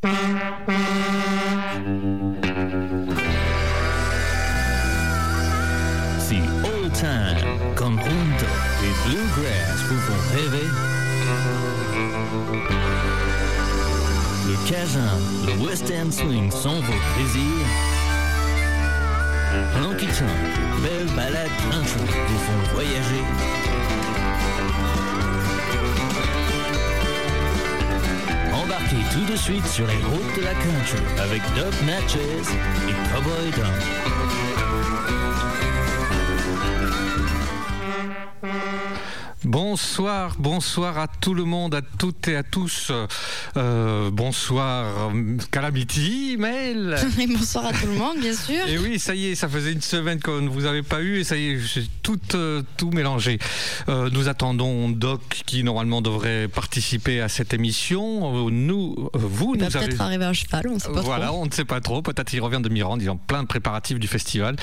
Si old time, conjunto et bluegrass vous font rêver, le cajun, le western swing sont vos plaisirs. Honky Tonk, belles balades country vous font voyager. Embarquez tout de suite sur les routes de la country avec Doc Natchez et Cowboy Dom. Bonsoir, bonsoir à tout le monde, à toutes et à tous. Euh, bonsoir Calamity, Mail. Et bonsoir à tout le monde, bien sûr. Et oui, ça y est, ça faisait une semaine qu'on ne vous avait pas eu et ça y est, j'ai tout, euh, tout mélangé. Euh, nous attendons Doc qui normalement devrait participer à cette émission. Euh, Nous, euh, vous, Il nous avez... peut-être arriver à cheval, on ne sait pas Voilà, trop. on ne sait pas trop. Peut-être il revient de Mirande, ils ont plein de préparatifs du festival.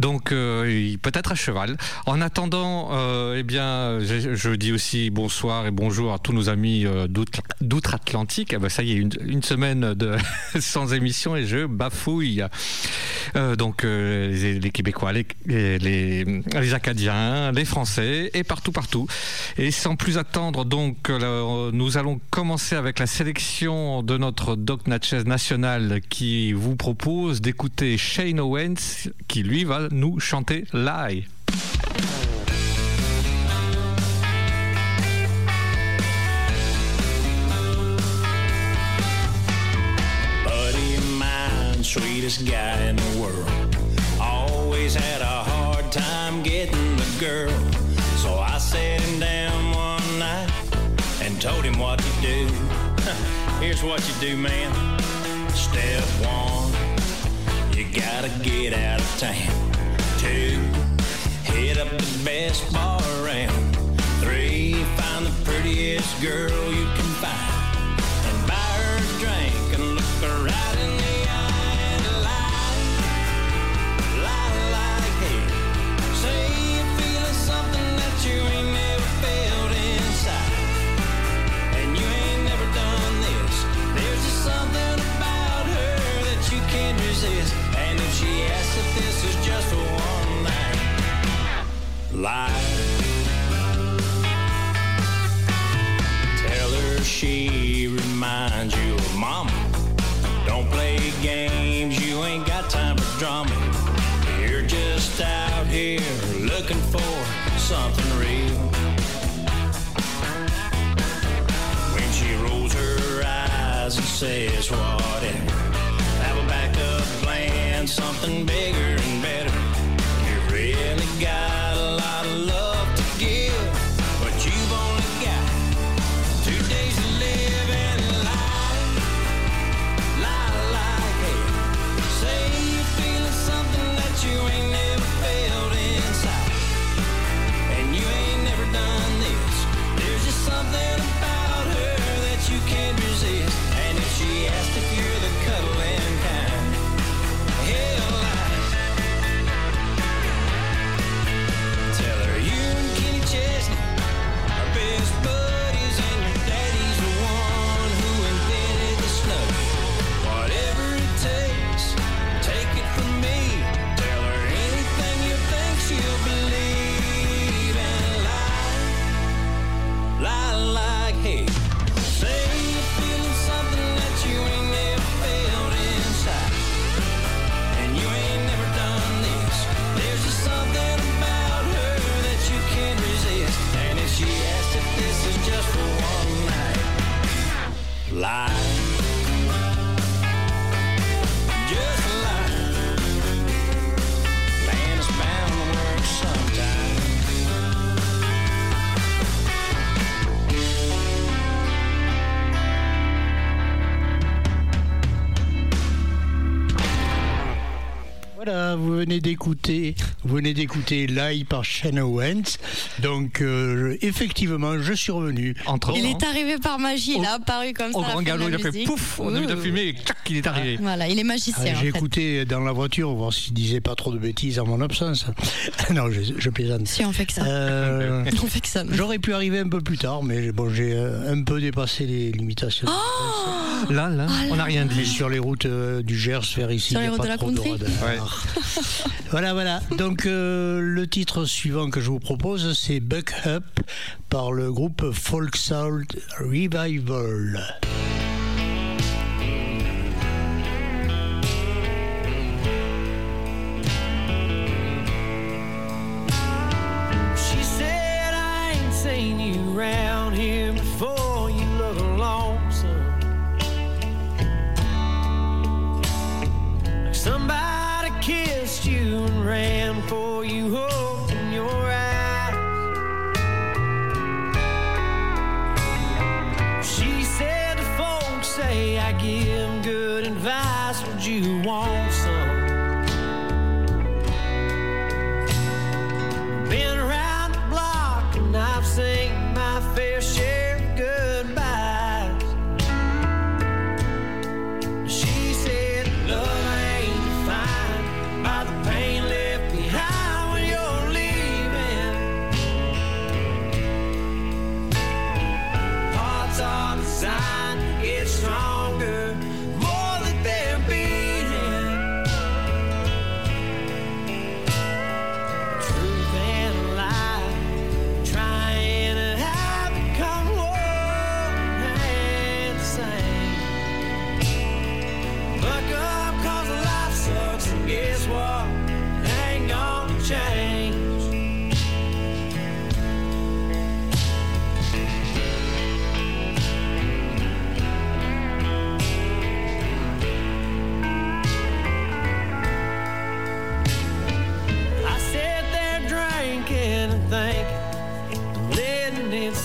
Donc, euh, peut-être à cheval. En attendant, euh, eh bien, je, je dis aussi bonsoir et bonjour à tous nos amis euh, d'outre- d'outre-Atlantique. Eh ben, ça y est, une, semaine sans émission et je bafouille. Euh, donc, euh, les, Québécois, les, Acadiens, les Français et partout, partout. Et sans plus attendre, nous allons commencer avec la sélection de notre Doc Natchez national qui vous propose d'écouter Shane Owens qui lui va nous chanter Lie. Sweetest guy in the world. Always had a hard time getting the girl. So I sat him down one night and told him what to do. Here's what you do, man. Step one, you gotta get out of town. Two, hit up the best bar around. Three, find the prettiest girl you can find lie. Tell her she reminds you of mama. Don't play games, you ain't got time for drama. You're just out here looking for something real. When she rolls her eyes and says whatever, have a backup plan, something bigger and better. You really got vous venez d'écouter, vous venez d'écouter Live par Shannon Wentz. Donc, euh, effectivement, je suis revenu. Entre Il est arrivé par magie, il a apparu comme ça. Au grand de galop, il a fait pouf, on a la fumée et tchac, il est arrivé. Voilà, il est magicien. Ah, J'ai écouté dans la voiture, voir s'il disait pas trop de bêtises en mon absence. non, je, je plaisante. Si on fait que ça. Euh, On fait que ça. J'aurais pu arriver un peu plus tard, mais bon, j'ai euh, un peu dépassé les limitations. Oh Là, là, on n'a rien dit. sur les routes euh, du Gers vers ici, Sur les a routes pas de la trop country radar. voilà, voilà. Donc euh, le titre suivant que je vous propose, c'est Buck Up par le groupe Folk Soul Revival. wall.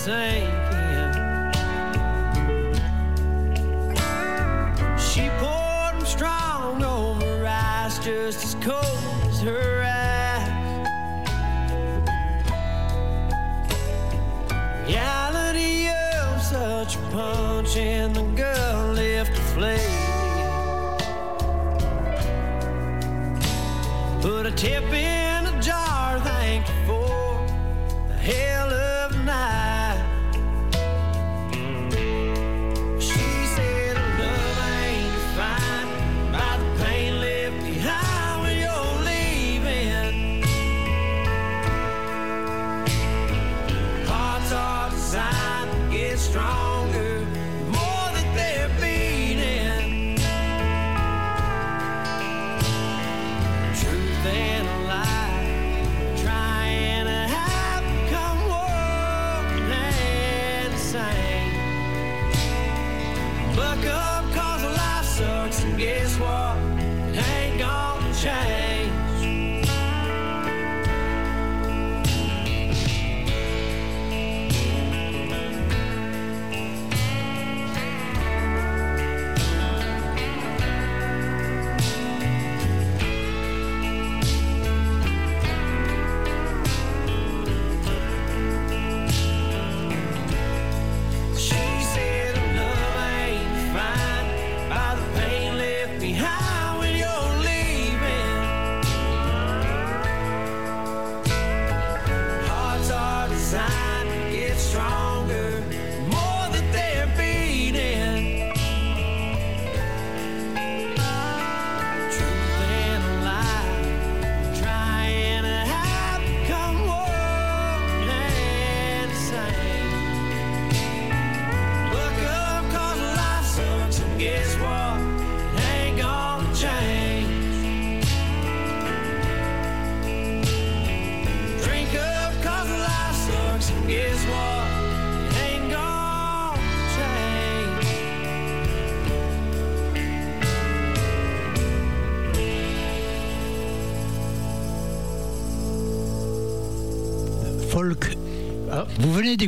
She poured 'em strong over ice, just as cold as her eyes. Reality of such a punch, and the girl left a flake. Put a tip in to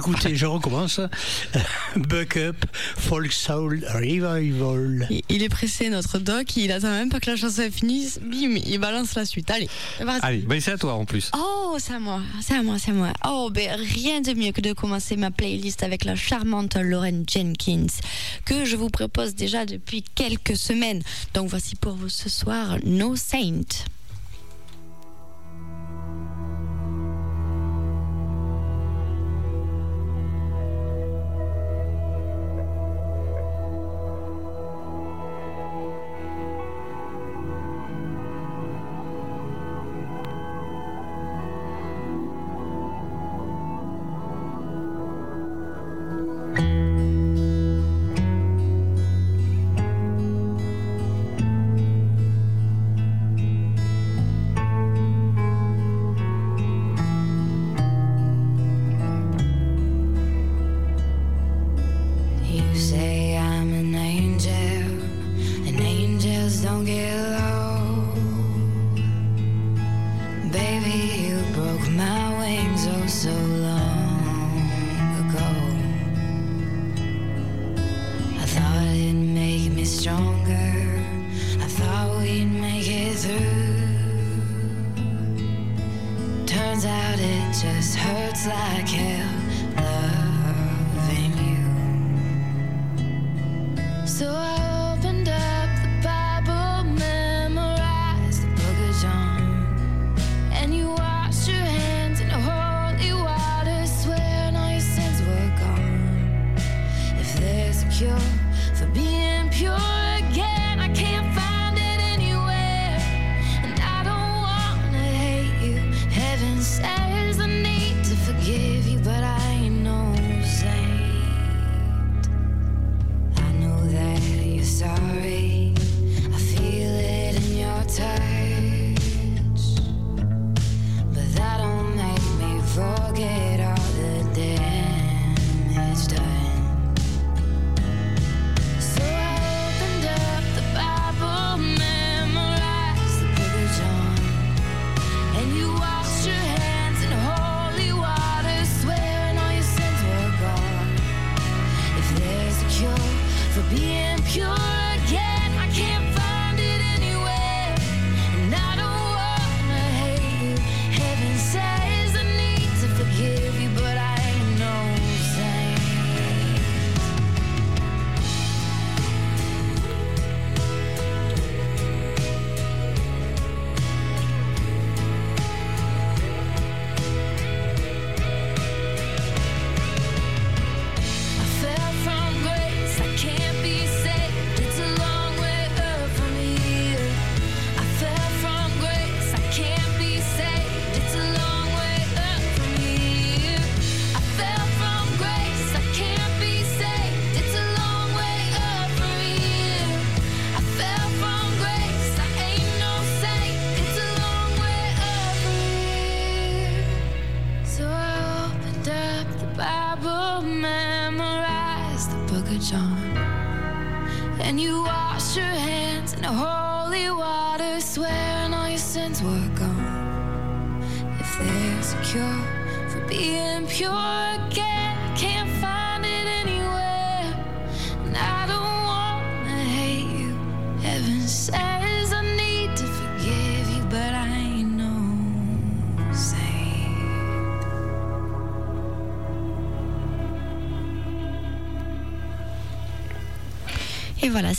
d'écouter, je recommence. Buck Up, Folk Soul Revival. Il- est pressé, notre doc. Il attend même pas que la chanson finisse. Bim, il balance la suite. Allez. Allez, bah, c'est à toi en plus. Oh, c'est à moi, c'est à moi, c'est à moi. Oh, ben rien de mieux que de commencer ma playlist avec la charmante Lauren Jenkins, que je vous propose déjà depuis quelques semaines. Donc voici pour vous ce soir No Saint.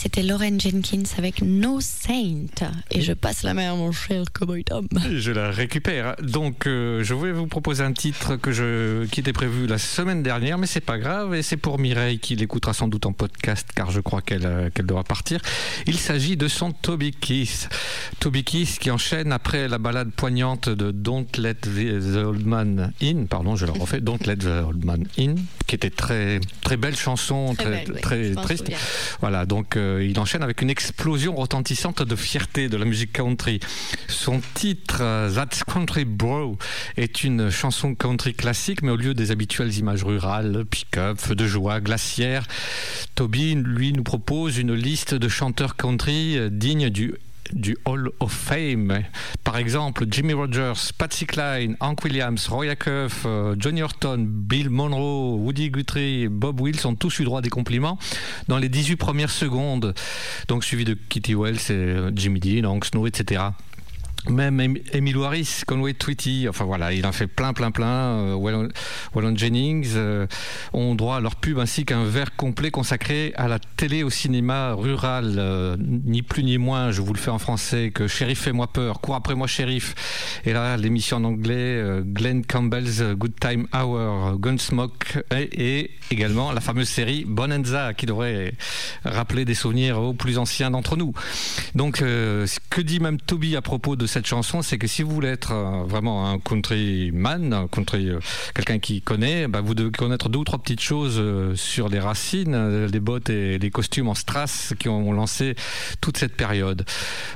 C'était Lauren Jenkins avec No Saint. Et je passe la main à mon cher Cowboy Tom. Je la récupère. Donc, euh, je voulais vous proposer un titre que je, qui était prévu la semaine dernière, mais c'est pas grave. Et c'est pour Mireille qui l'écoutera sans doute en podcast, car je crois qu'elle euh, qu'elle devra partir. Il s'agit de son Toby Keith. Toby Keith qui enchaîne après la balade poignante de Don't Let the Old Man In. Pardon, je le refais. Don't Let the Old Man In, qui était très très belle chanson, Très très belle, oui, très je m'en triste. Voilà, donc euh, il enchaîne avec une explosion retentissante de fierté de la musique country. Son titre, euh, That's Country Bro, est une chanson country classique, mais au lieu des habituelles images rurales, pick-up, feu de joie, glaciaire, Toby, lui, nous propose une liste de chanteurs country euh, dignes du du Hall of Fame. Par exemple, Jimmy Rogers, Patsy Cline, Hank Williams, Roy Acuff, euh, Johnny Horton, Bill Monroe, Woody Guthrie, Bob Wills ont tous eu droit à des compliments dans les 18 premières secondes. Donc suivi de Kitty Wells euh, Jimmy Dean, Hank Snow, etc. Même Em- Emile Harris, Conway Twitty, enfin voilà, il en fait plein, plein, plein. Euh, Waylon, Waylon Jennings euh, ont droit à leur pub ainsi qu'un verre complet consacré à la télé au cinéma rural. Euh, ni plus ni moins, je vous le fais en français, que Sheriff fais-moi peur, cours après moi Sheriff. Et là, l'émission en anglais, euh, Glenn Campbell's Good Time Hour, Gunsmoke et, également la fameuse série Bonanza qui devrait rappeler des souvenirs aux plus anciens d'entre nous. Donc, euh, ce que dit même Toby à propos de cette chanson, c'est que si vous voulez être euh, vraiment un countryman, un country, euh, quelqu'un qui connaît, bah, vous devez connaître deux ou trois petites choses euh, sur les racines, les bottes et les costumes en strass qui ont lancé toute cette période.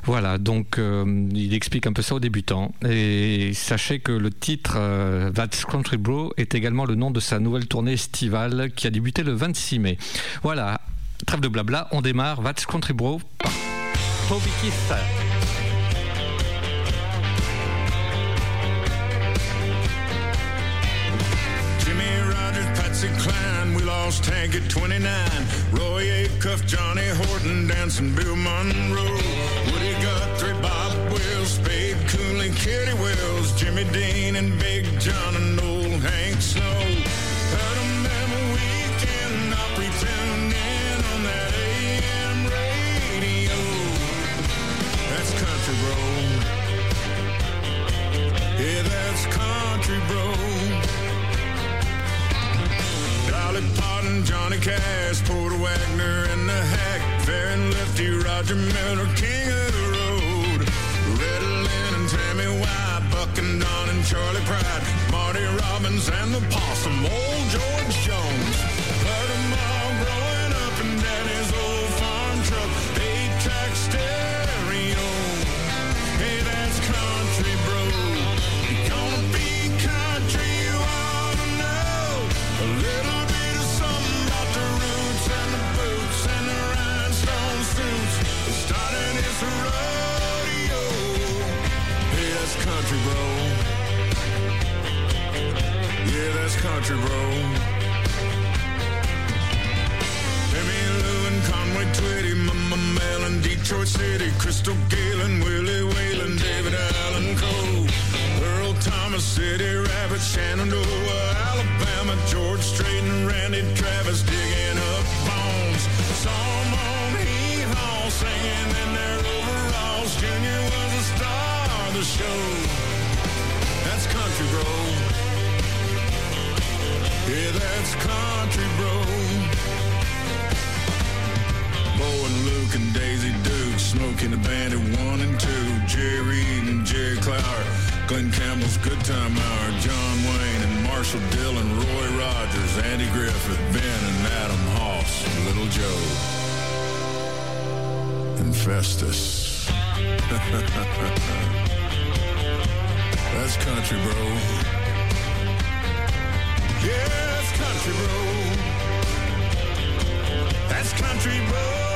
Voilà, donc il explique un peu ça aux débutants. Et sachez que le titre euh, That's Country Bro est également le nom de sa nouvelle tournée estivale qui a débuté le 26 mai. Voilà, trêve de blabla, on démarre That's Country Bro. We at 29. Roy Acuff, Johnny Horton, dancing Bill Monroe. Woody Guthrie, Bob Wills, Spade Cooley, Kitty Wells, Jimmy Dean, and Big John and old Hank Snow. Heard 'em every weekend, Opry tuned in on that AM radio. That's country, bro. Yeah, that's country, bro. Dolly Parton, Johnny Cash, Porter Wagner, and the Hack, Fair and Lefty, Roger Miller, King of the Road. Loretta Lynn and Tammy White, Buck and Don and Charlie Pride, Marty Robbins and the Possum, old George Jones. Heard 'em all growing up in Daddy's old farm truck, eight-track stereo. Country, bro. Yeah, that's country, bro. Emmy Lou and Conway Twitty, Mama Mel and Detroit City, Crystal Galen, Willie Whalen, David Allen Cole, Earl Thomas, City Rabbit, Shenandoah, Alabama, George Strait and Randy Travis digging up bones. Some on hee haw singing in their overalls. Junior was a star of the show. Country, bro. Yeah, that's country, bro. Bo and Luke and Daisy Duke, and the Bandit one and two, Jerry and Jerry Clower, Glenn Campbell's Good Time Hour, John Wayne and Marshall Dillon, Roy Rogers, Andy Griffith, Ben and Adam Hoss, Little Joe, and Festus. That's country, bro. Yeah, that's country, bro. That's country, bro.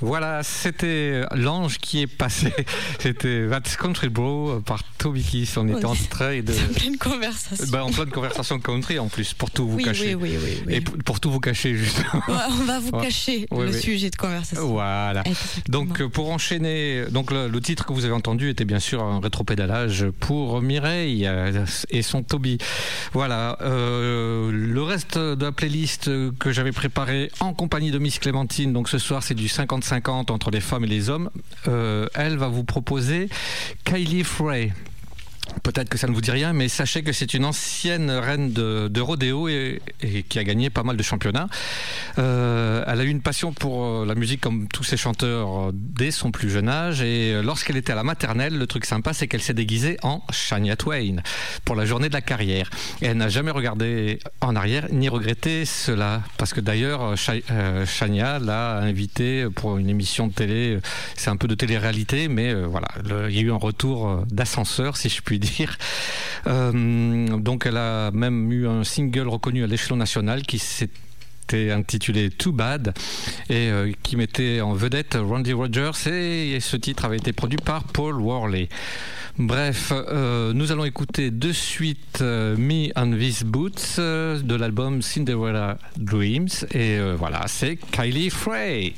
Voilà, c'était l'ange qui est passé. C'était That's Country Bro par Toby Keith. On était en train de. En pleine conversation. Ben, en pleine conversation country en plus, pour tout vous oui, cacher. oui, oui, oui, oui. Et pour, tout vous cacher, justement. Ouais, on va vous cacher le oui. sujet de conversation. Voilà. Exactement. Donc euh, pour enchaîner, donc le, le titre que vous avez entendu était bien sûr un rétropédalage pour Mireille euh, et son Toby. Voilà. euh, le reste de la playlist que j'avais préparée en compagnie de Miss Clémentine, donc ce soir c'est du 50-50 entre les femmes et les hommes. Euh, elle va vous proposer Kylie Frey. Peut-être que ça ne vous dit rien, mais sachez que c'est une ancienne reine de, de rodéo et, qui a gagné pas mal de championnats. Euh, elle a eu une passion pour euh, la musique comme tous ses chanteurs euh, dès son plus jeune âge. Et lorsqu'elle était à la maternelle, le truc sympa, c'est qu'elle s'est déguisée en Shania Twain pour la journée de la carrière. Et elle n'a jamais regardé en arrière ni regretté cela. Parce que d'ailleurs, Sha- Shania l'a invitée pour une émission de télé. C'est un peu de télé-réalité, mais voilà, il y a eu un retour d'ascenseur, si je puis dire. Euh, donc elle a même eu un single reconnu à l'échelon national qui s'est intitulé Too Bad et euh, qui mettait en vedette Randy Rogers et, ce titre avait été produit par Paul Worley. Bref, euh, nous allons écouter de suite Me and These Boots de l'album Cinderella Dreams et voilà, c'est Kylie Frey.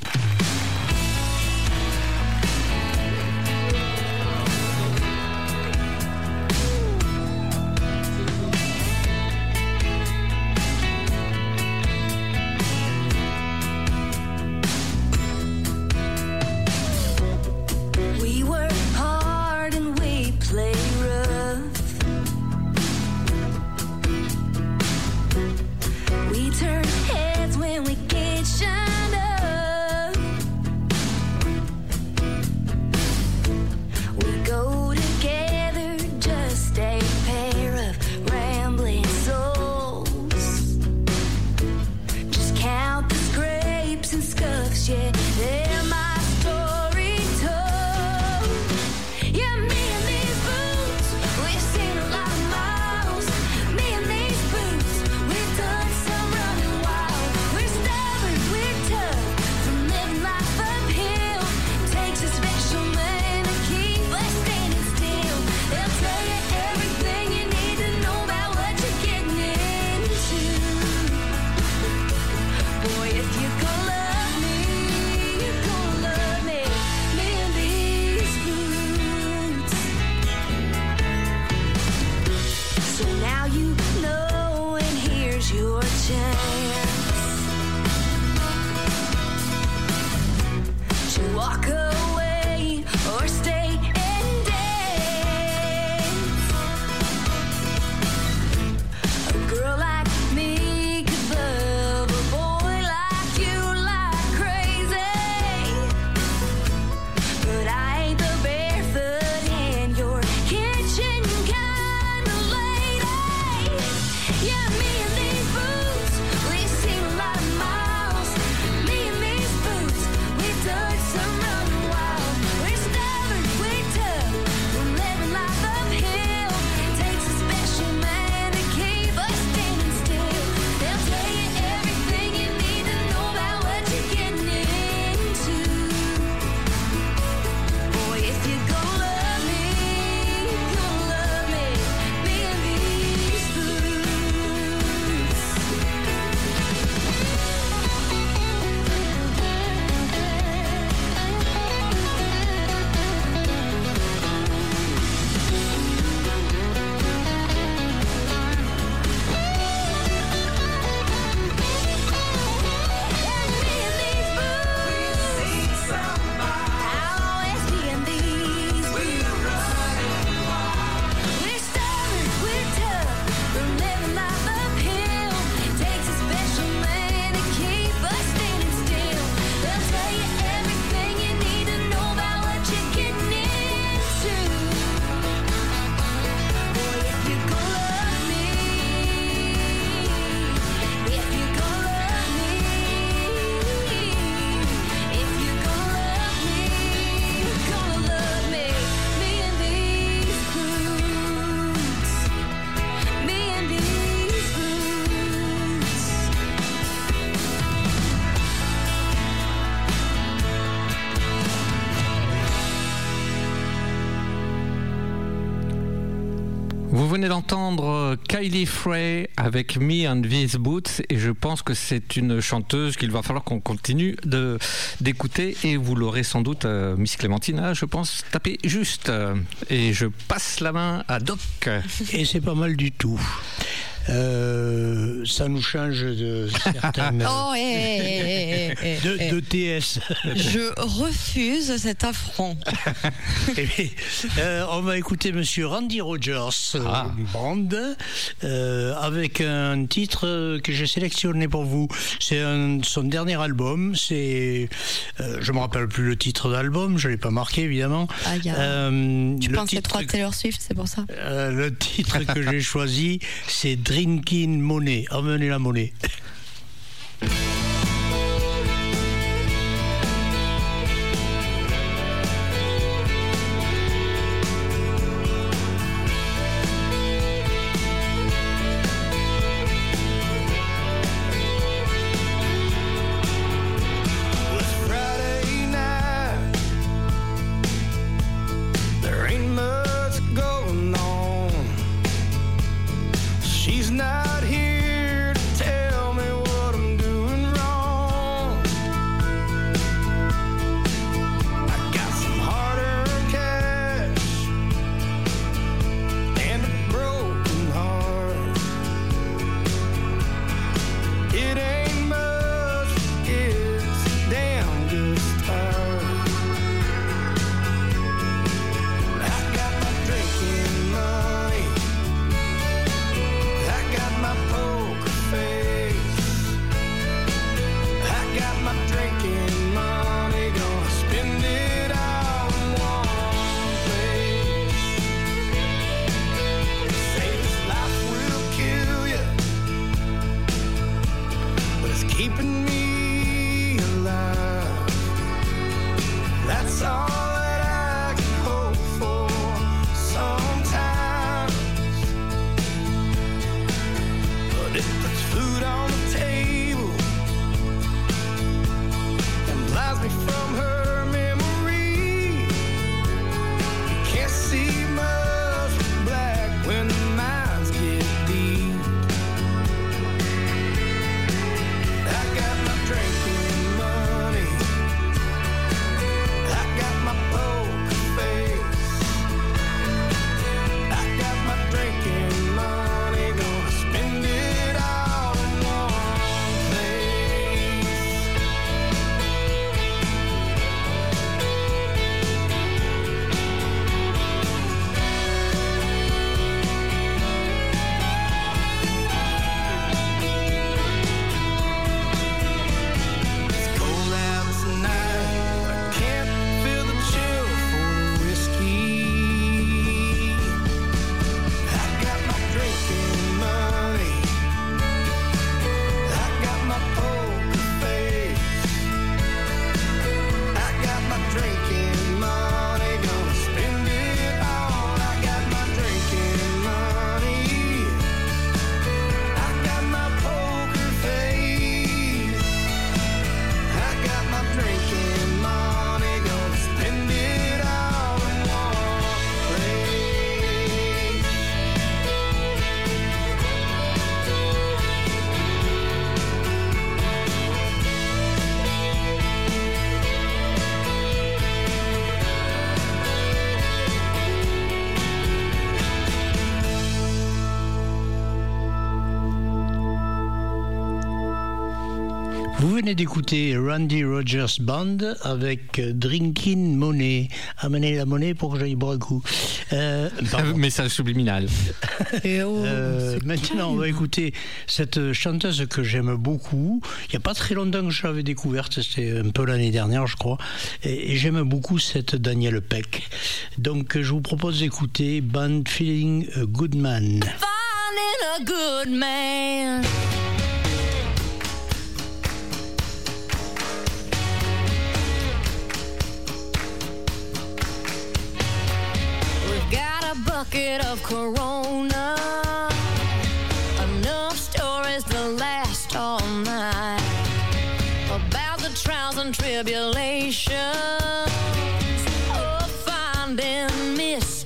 D'entendre euh, Kylie Frey avec Me and These Boots et je pense que c'est une chanteuse qu'il va falloir qu'on continue de d'écouter et vous l'aurez sans doute, euh, Miss Clémentine, a, je pense, tapé juste. Euh, Et je passe la main à Doc. Et c'est pas mal du tout. Euh, ça nous change de certaines. Oh, de, hé. de TS. Je refuse cet affront. Eh bien, euh, on va écouter Monsieur Randy Rogers euh, Ah. Band euh, avec un titre que j'ai sélectionné pour vous. C'est son dernier album. C'est, euh, je me rappelle plus le titre d'album. Je l'ai pas marqué évidemment. Ah, y a- Euh, Tu penses à Taylor Swift, c'est pour ça? Euh, le titre que j'ai choisi, c'est Drinking Money. Emmenez la monnaie. d'écouter Randy Rogers Band avec Drinking Money. Amener la monnaie pour que j'aille boire un coup. Euh, euh, Message subliminal. Eh oh, euh, maintenant, on va écouter cette chanteuse que j'aime beaucoup. Il n'y a pas très longtemps que je l'avais découverte, c'était un peu l'année dernière, je crois. Et, j'aime beaucoup cette Danielle Peck. Donc, je vous propose d'écouter Band Feeling a Good Man. Finding a good man. bucket of Corona. Enough stories to last all night about the trials and tribulations of finding mystery.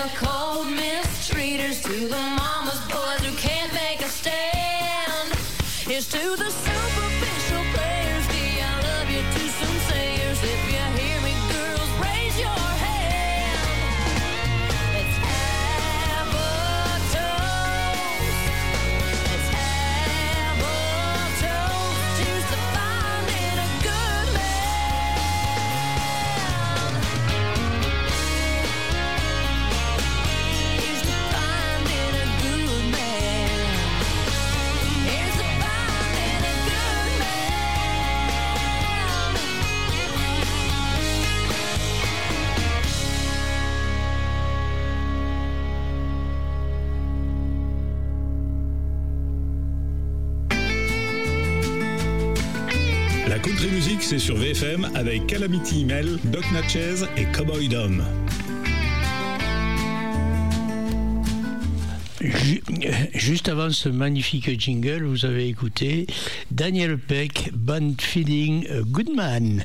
chemical sur VFM avec Calamity Email, Doc Natchez et Cowboy Dom. Juste avant ce magnifique jingle, vous avez écouté Daniel Peck, Band Feeling euh, Goodman.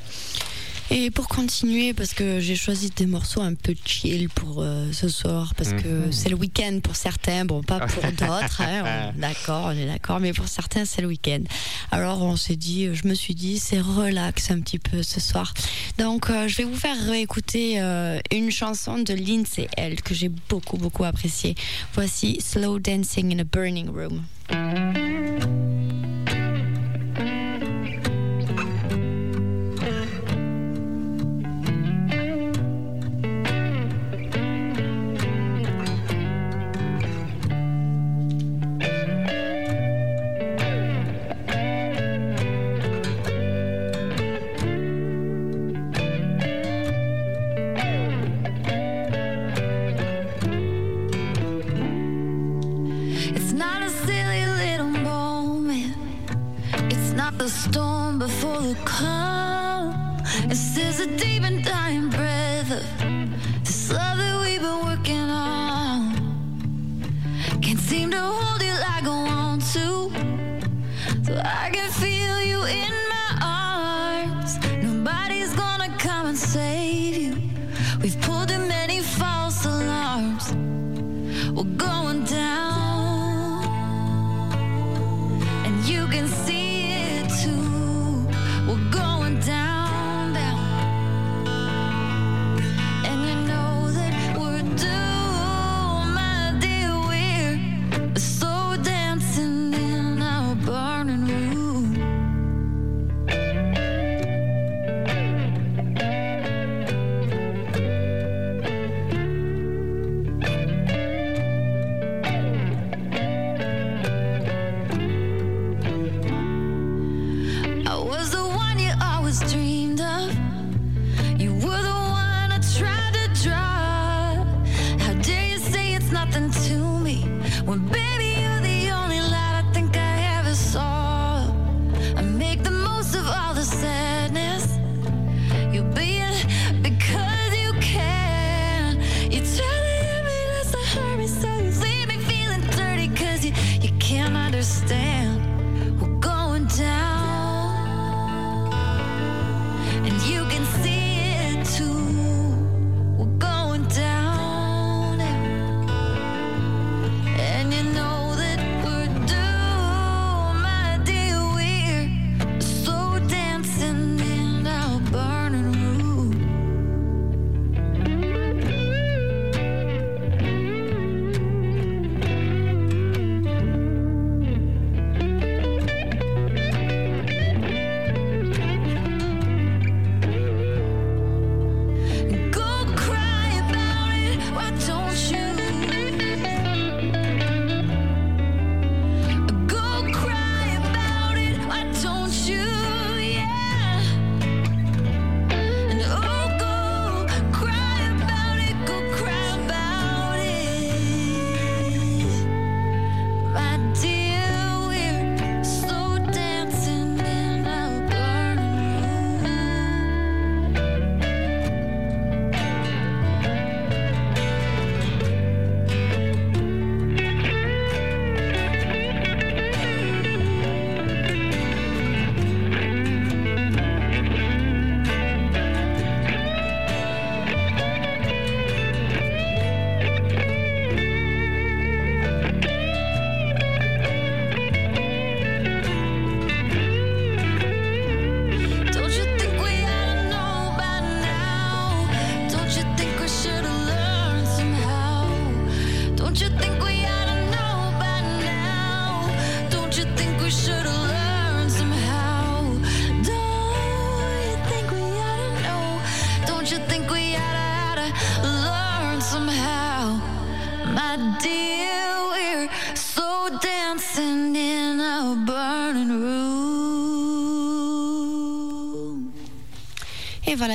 Et pour continuer, parce que j'ai choisi des morceaux un peu chill pour euh, ce soir, parce que mhm. c'est le week-end pour certains, bon pas pour d'autres, hein, d'accord, on est d'accord, mais pour certains c'est le week-end. Alors on s'est dit, je me suis dit, c'est relax un petit peu ce soir. Donc euh, je vais vous faire écouter euh, une chanson de Lindsay L que j'ai beaucoup beaucoup appréciée. Voici Slow Dancing in a Burning Room.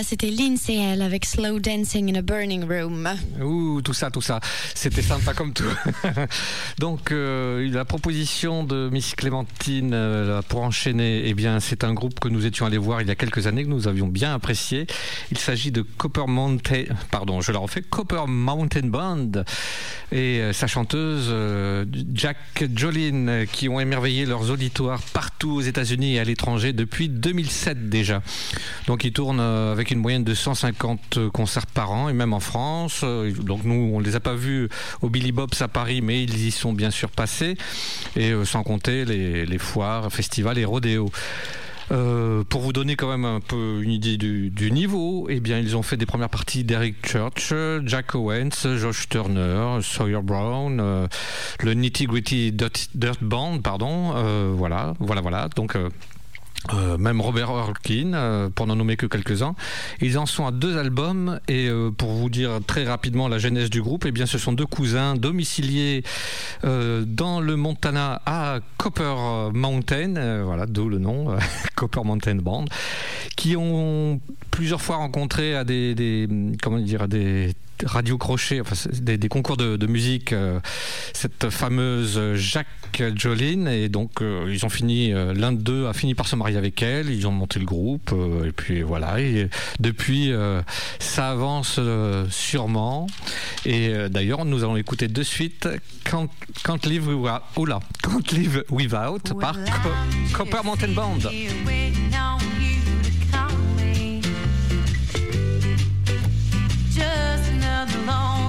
C'était Lindsay avec Slow Dancing in a Burning Room. Ouh, tout ça, tout ça. C'était sympa comme tout. Donc, euh, la proposition de Miss Clémentine euh, pour enchaîner, eh bien, c'est un groupe que nous étions allés voir il y a quelques années, que nous avions bien apprécié. Il s'agit de Copper Mountain, pardon, je la refais, Copper Mountain Band et euh, sa chanteuse Jack Jolin, qui ont émerveillé leurs auditoires partout aux États-Unis et à l'étranger depuis 2007 déjà. Donc, ils tournent euh, une moyenne de 150 concerts par an et même en France. Euh, Donc, nous, on les a pas vus au Billy Bob's à Paris, mais ils y sont bien sûr passés. Et euh, sans compter les, les foires, festivals et rodéos. Euh, pour vous donner quand même un peu une idée du, niveau, eh bien, ils ont fait des premières parties d'Eric Church, Jack Owens, Josh Turner, Sawyer Brown, euh, le Nitty Gritty Dirt, Band, pardon, euh, voilà, voilà, voilà. Donc, euh, même Robert Hurkin, euh, pour n'en nommer que quelques-uns. Ils en sont à deux albums et euh, pour vous dire très rapidement la genèse du groupe, eh bien ce sont deux cousins domiciliés dans le Montana à Copper Mountain, voilà d'où le nom Copper Mountain Band, qui ont plusieurs fois rencontré à des, des à des radio crochet, enfin des, des concours de, de musique, euh, cette fameuse Jacques Jolin, et donc euh, ils ont fini, euh, l'un d'eux a fini par se marier avec elle, ils ont monté le groupe, et puis voilà, et depuis ça avance sûrement, et d'ailleurs nous allons écouter de suite Can't, Can't Live Without, oula, Can't Live Without par Co- Copper Mountain Band. another long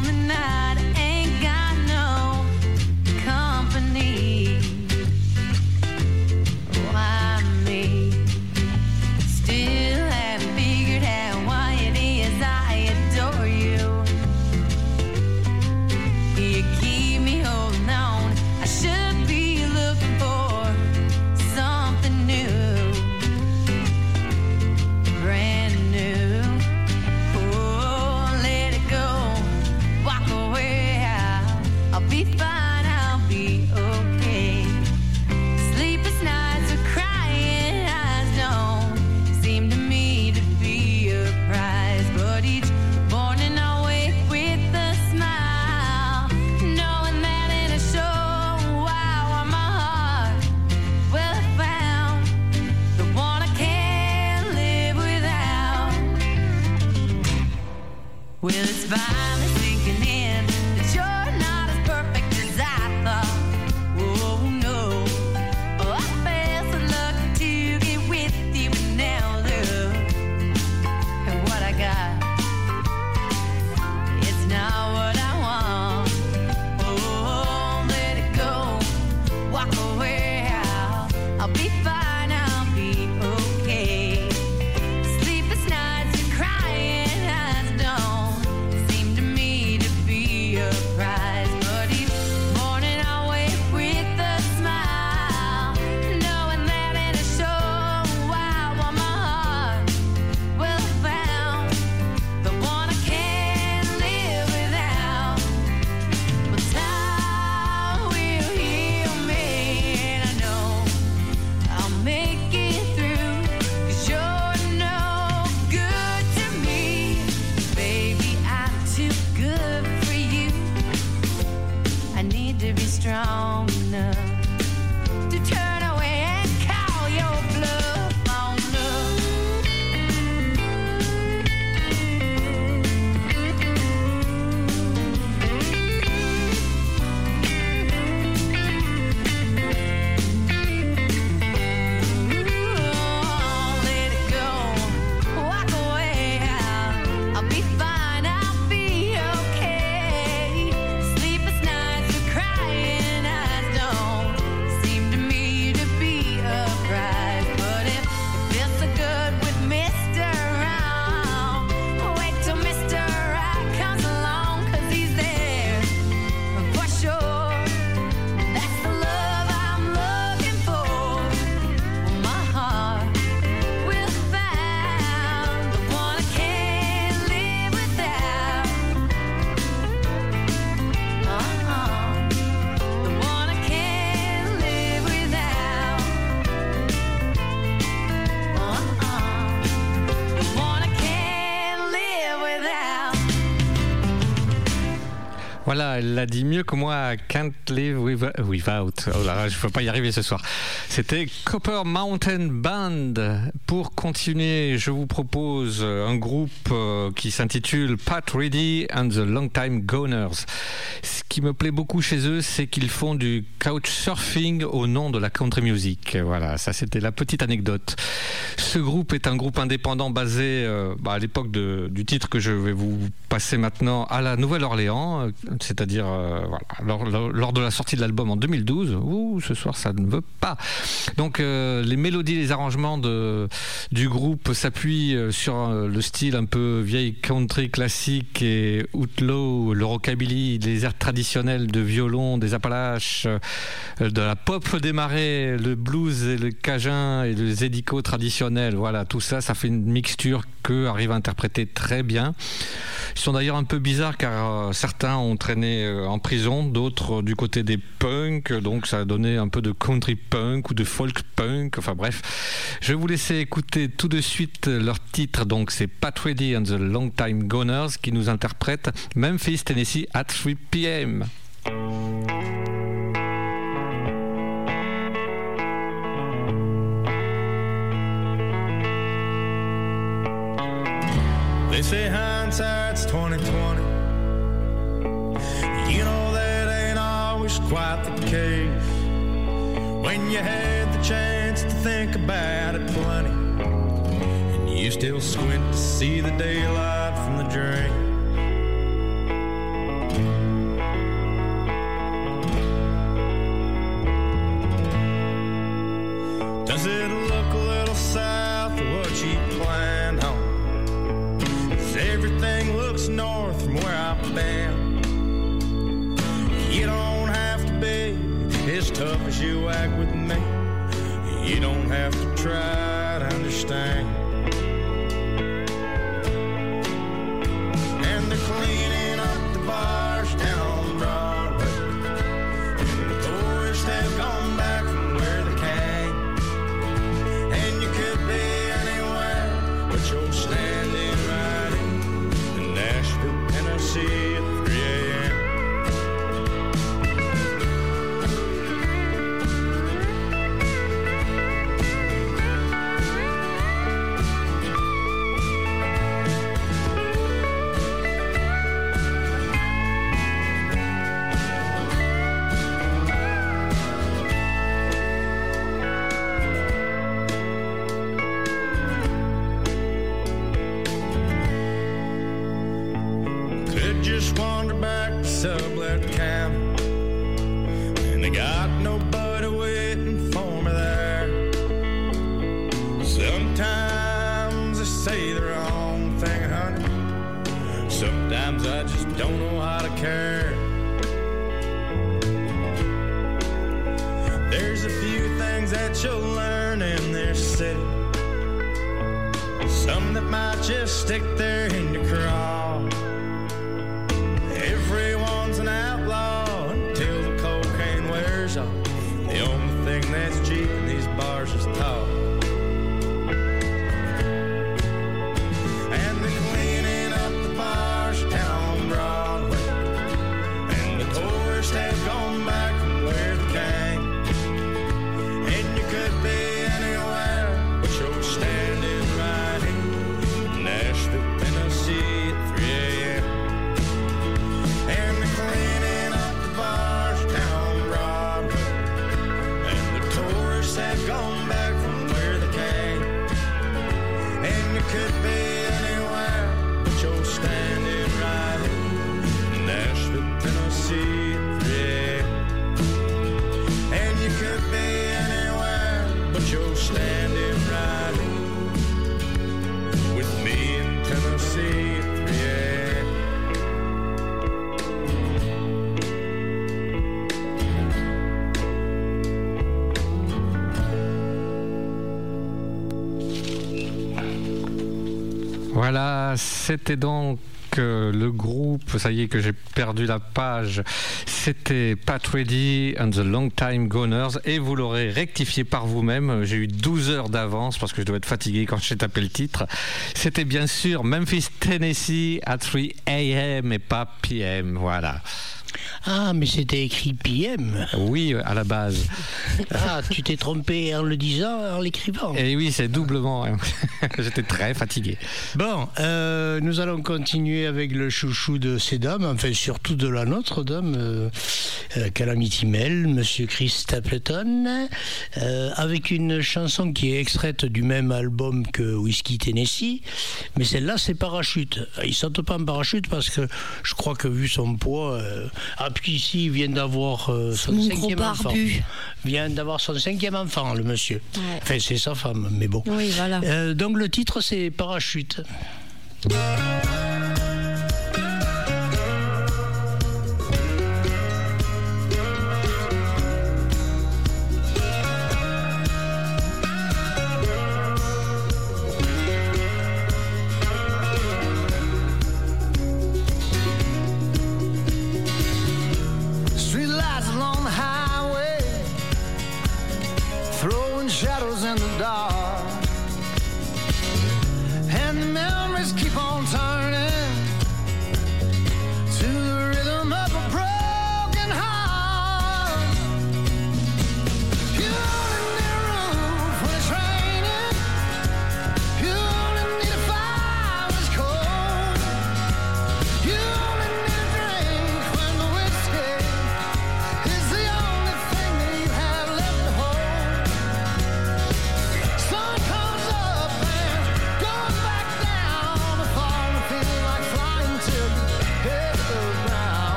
Voilà, elle l'a dit mieux que moi. Can't live with- without. Oh là là, je ne peux pas y arriver ce soir. C'était Copper Mountain Band. Pour continuer, je vous propose un groupe euh, qui s'intitule Pat Ready and the Longtime Goners. Ce qui me plaît beaucoup chez eux, c'est qu'ils font du couchsurfing au nom de la country music. Voilà, ça c'était la petite anecdote. Ce groupe est un groupe indépendant basé euh, bah, à l'époque du titre que je vais vous passer maintenant à la Nouvelle-Orléans, euh, c'est-à-dire euh, lors, de la sortie de l'album en 2012. Ouh, ce soir ça ne veut pas. Donc les mélodies, les arrangements du groupe s'appuient sur le style un peu vieille country classique et outlaw, le rockabilly, les airs traditionnels de violon des Appalaches, de la pop des marais, le blues et le cajun et le zédico Voilà, tout ça, ça fait une mixture que arrive à interpréter très bien. Ils sont d'ailleurs un peu bizarres car euh, certains ont traîné euh, en prison, d'autres du côté des punks, donc ça a donné un peu de country punk ou de folk punk, enfin bref. Je vais vous laisser écouter tout de suite leur titre, donc c'est Pat Ready and the Longtime Goners qui nous interprète Memphis, Tennessee at 3 p.m. They say hindsight's 2020. You know that ain't always quite the case. When you had the chance to think about it plenty, and you still squint to see the daylight from the drain. Does it tough as you act with me. You don't have to try to understand. And they're cleaning up the bars c'était donc euh, le groupe, ça y est que j'ai perdu la page, c'était Pat Ready and the Long Time Goners et vous l'aurez rectifié par vous-même, j'ai eu 12 heures d'avance parce que je dois être fatigué quand j'ai tapé le titre. C'était bien sûr Memphis, Tennessee à 3 a.m. et pas p.m. Voilà. Ah, mais c'était écrit PM. Oui, à la base. Ah, tu t'es trompé en le disant, en l'écrivant. Et oui, c'est doublement. Hein. J'étais très fatigué. Bon, euh, nous allons continuer avec le chouchou de ces dames, enfin surtout de la nôtre dame, euh, euh, Calamity Mel, Monsieur Chris Stapleton, avec une chanson qui est extraite du même album que Whiskey Tennessee, mais celle-là c'est parachute. Il saute pas en parachute parce que je crois que vu son poids ah, puis ici, il vient d'avoir euh, son Mon cinquième gros enfant. Barbu. Vient d'avoir son cinquième enfant, le monsieur. Enfin, c'est sa femme, mais bon. Oui, voilà. Euh, donc le titre, c'est Parachute.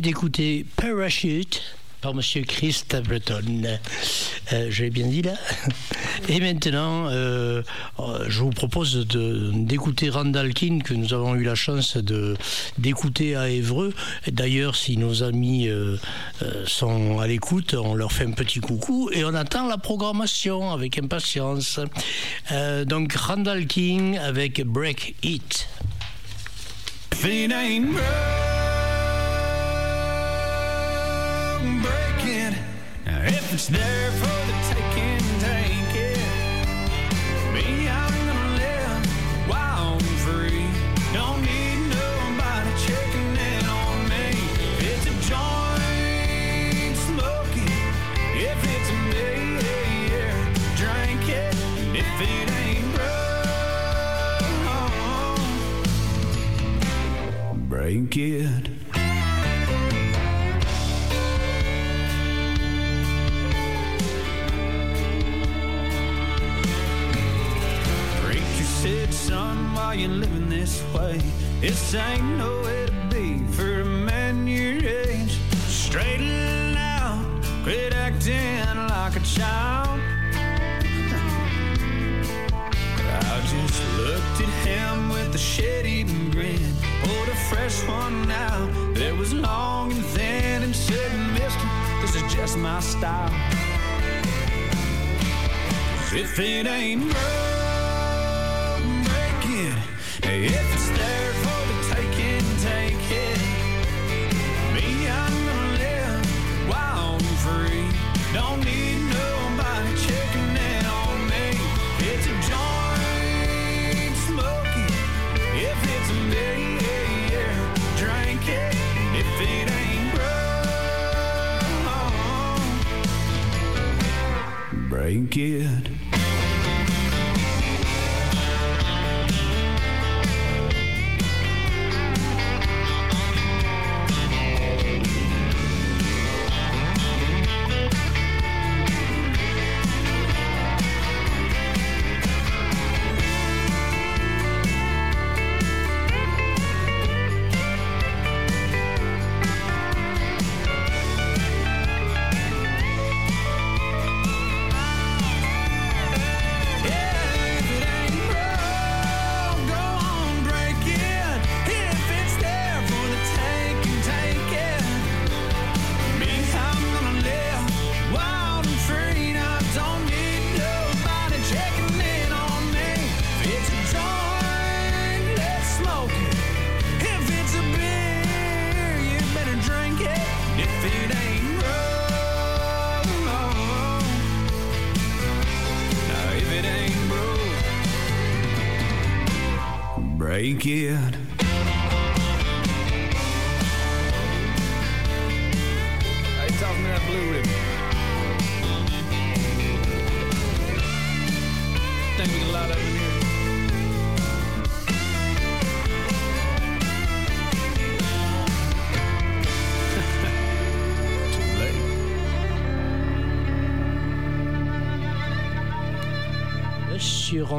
d'écouter Parachute par Monsieur Chris Stapleton. Euh, bien dit là. Et maintenant, euh, je vous propose d'écouter Randall King, que nous avons eu la chance d'écouter à Évreux. D'ailleurs, si nos amis euh, euh, sont à l'écoute, on leur fait un petit coucou et on attend la programmation avec impatience. donc, Randall King avec Break It. It's there for the taking, take it. Me, I'm gonna live wild and free. Don't need nobody checking in on me. It's a joint, smoke it. If it's a beer, drink it. If it ain't broke, break it. Why you living this way? This ain't no way to be for a man your age. Straighten out, quit acting like a child. I just looked at him with a shit-eating grin. Pulled a fresh one out that was long and thin and said, Mister, this is just my style. if it ain't it. If it's there for the taking, take it. Me, I'm gonna live free. Don't need nobody checking in on me. It's a joint. If it's a beer, drink it. If it ain't broke, break it.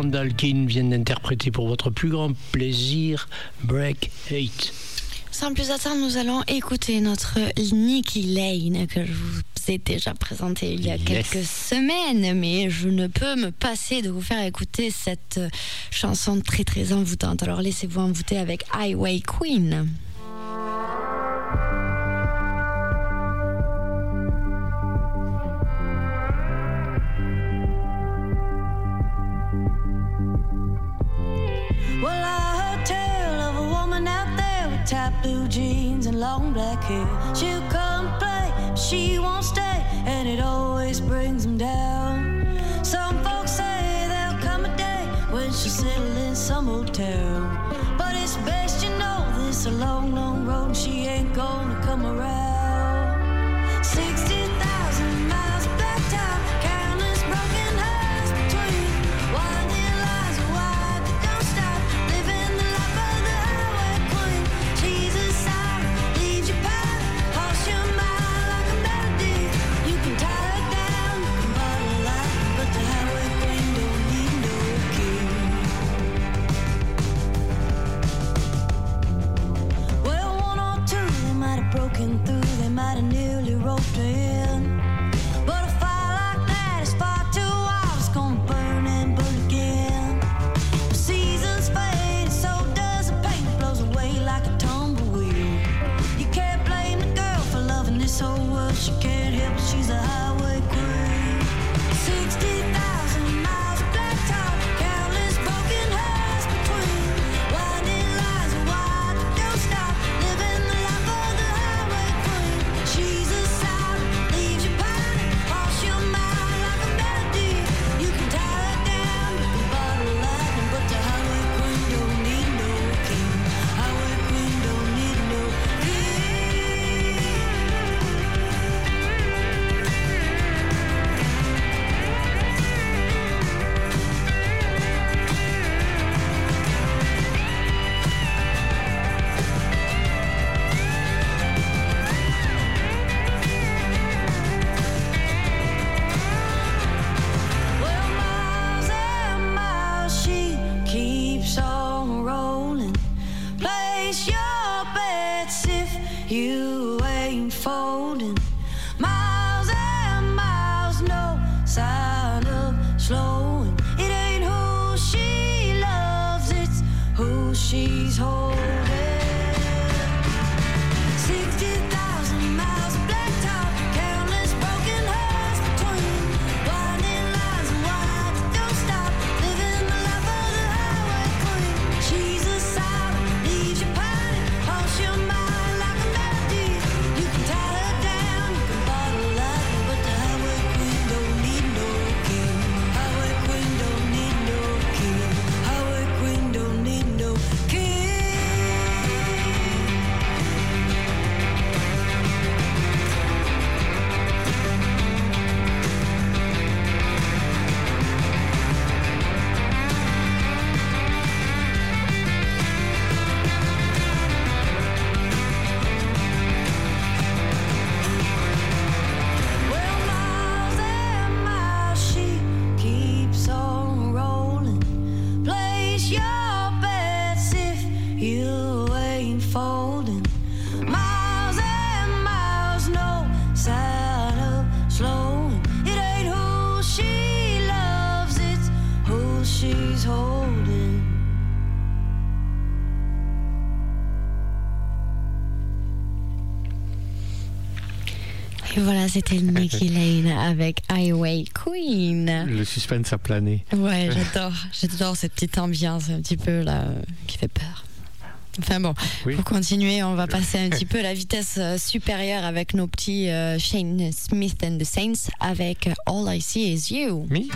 Randall King vient d'interpréter pour votre plus grand plaisir Break 8. Sans plus attendre, nous allons écouter notre Nicky Lane que je vous ai déjà présenté il y a Yes. quelques semaines, mais je ne peux me passer de vous faire écouter cette chanson très très envoûtante. Alors laissez-vous envoûter avec Highway Queen. Blue jeans and long black hair. She'll come play, she won't stay, and it always brings them down. Some folks say there'll come a day when she'll settle in some hotel. But it's best you know this a long, long road, she ain't gonna come around. got a newly roped in. she's home. C'était Nicky Lane avec Highway Queen. Le suspense a plané. Ouais, j'adore. J'adore cette petite ambiance un petit peu là qui fait peur. Enfin bon, Oui. pour continuer, on va passer un petit peu la vitesse euh, supérieure avec nos petits euh, Shane Smith and the Saints avec All I See Is You. Mi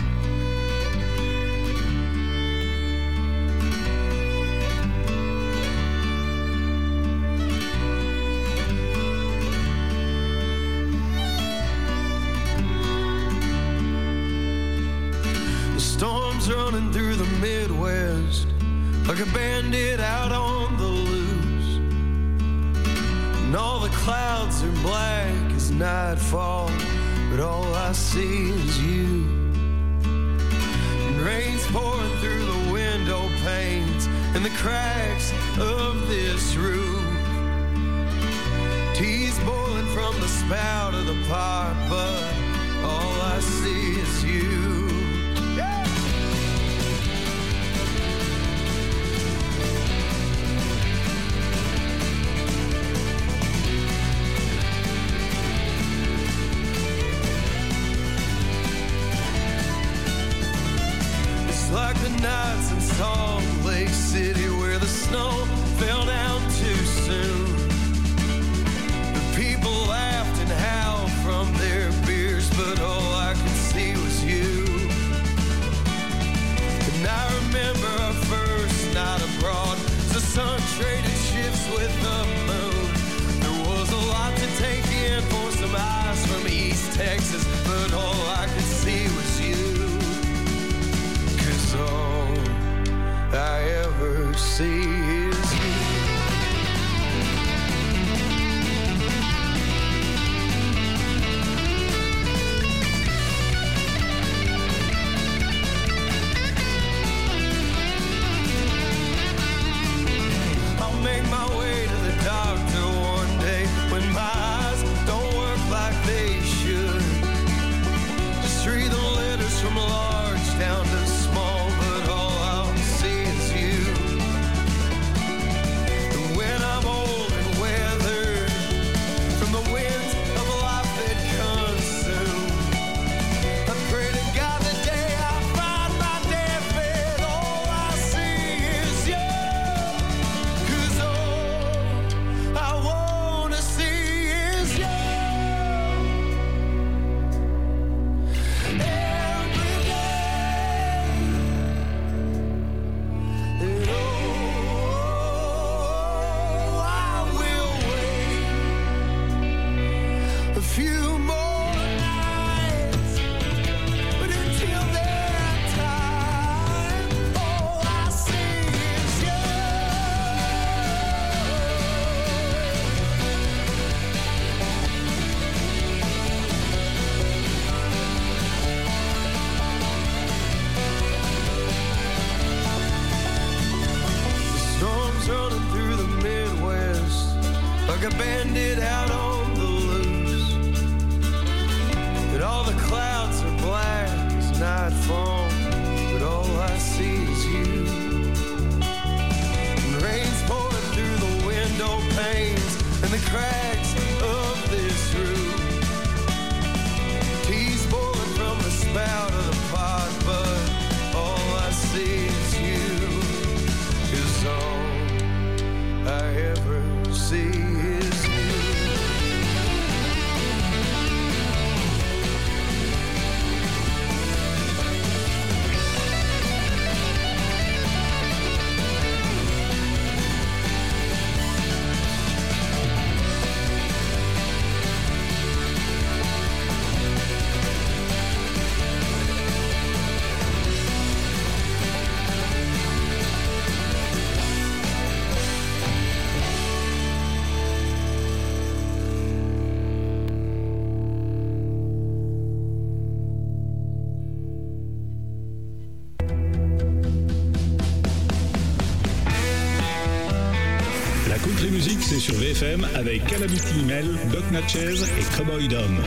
like a bandit out on the loose. And all the clouds are black as nightfall, but all I see is you. And rain's pouring through the window panes and the cracks of this roof. Tea's boiling from the spout of the pot, but all I see is you. Nights in Salt Lake City where the snow fell down too soon. The people laughed and howled from their beers, but all I could see was you. And I remember our first night abroad. The sun traded shifts with the moon. There was a lot to take in for some eyes from East Texas, but all I could I ever see VFM avec Calamity Mel, Doc Natchez et Cowboy Dom.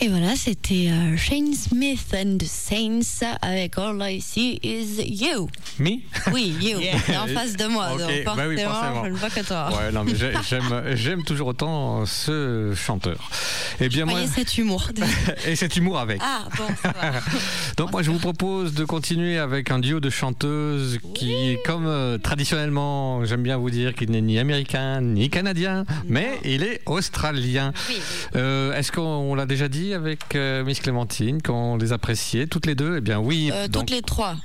Et voilà, c'était euh, Shane Smith and the Saints avec All I See Is You. Me? Oui, you. T'es en face de moi, Ok, donc bah oui, forcément, je ne vois que toi. Ouais, non, mais j'ai- j'aime, j'aime toujours autant ce chanteur. Eh bien, moi, cet humour. et cet humour avec. Ah, bon, ça va. Donc moi je vous propose de continuer avec un duo de chanteuses qui, comme euh, traditionnellement, j'aime bien vous dire qu'il n'est ni américain ni canadien, mais il est australien. Euh, Est-ce qu'on l'a déjà dit avec euh, Miss Clémentine, qu'on les appréciait toutes les deux? Eh bien oui. Donc- toutes les trois.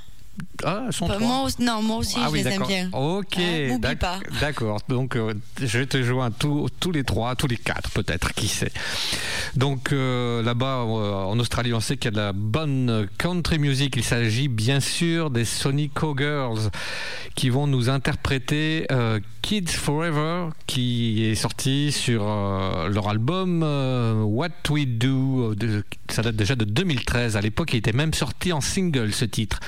Ah, sont Bah, moi non, moi aussi, Ah je oui, les aime d'accord. bien. Ok, Hein, m'oublie d'ac- pas. d'accord. Donc, euh, je te joins tous, tous les trois, tous les quatre, peut-être, qui sait. Donc, euh, là-bas, euh, en Australie, on sait qu'il y a de la bonne country music. Il s'agit bien sûr des Sonico Girls qui vont nous interpréter euh, Kids Forever, qui est sorti sur leur album What We Do. de- ça date déjà de 2013. À l'époque, il était même sorti en single, ce titre.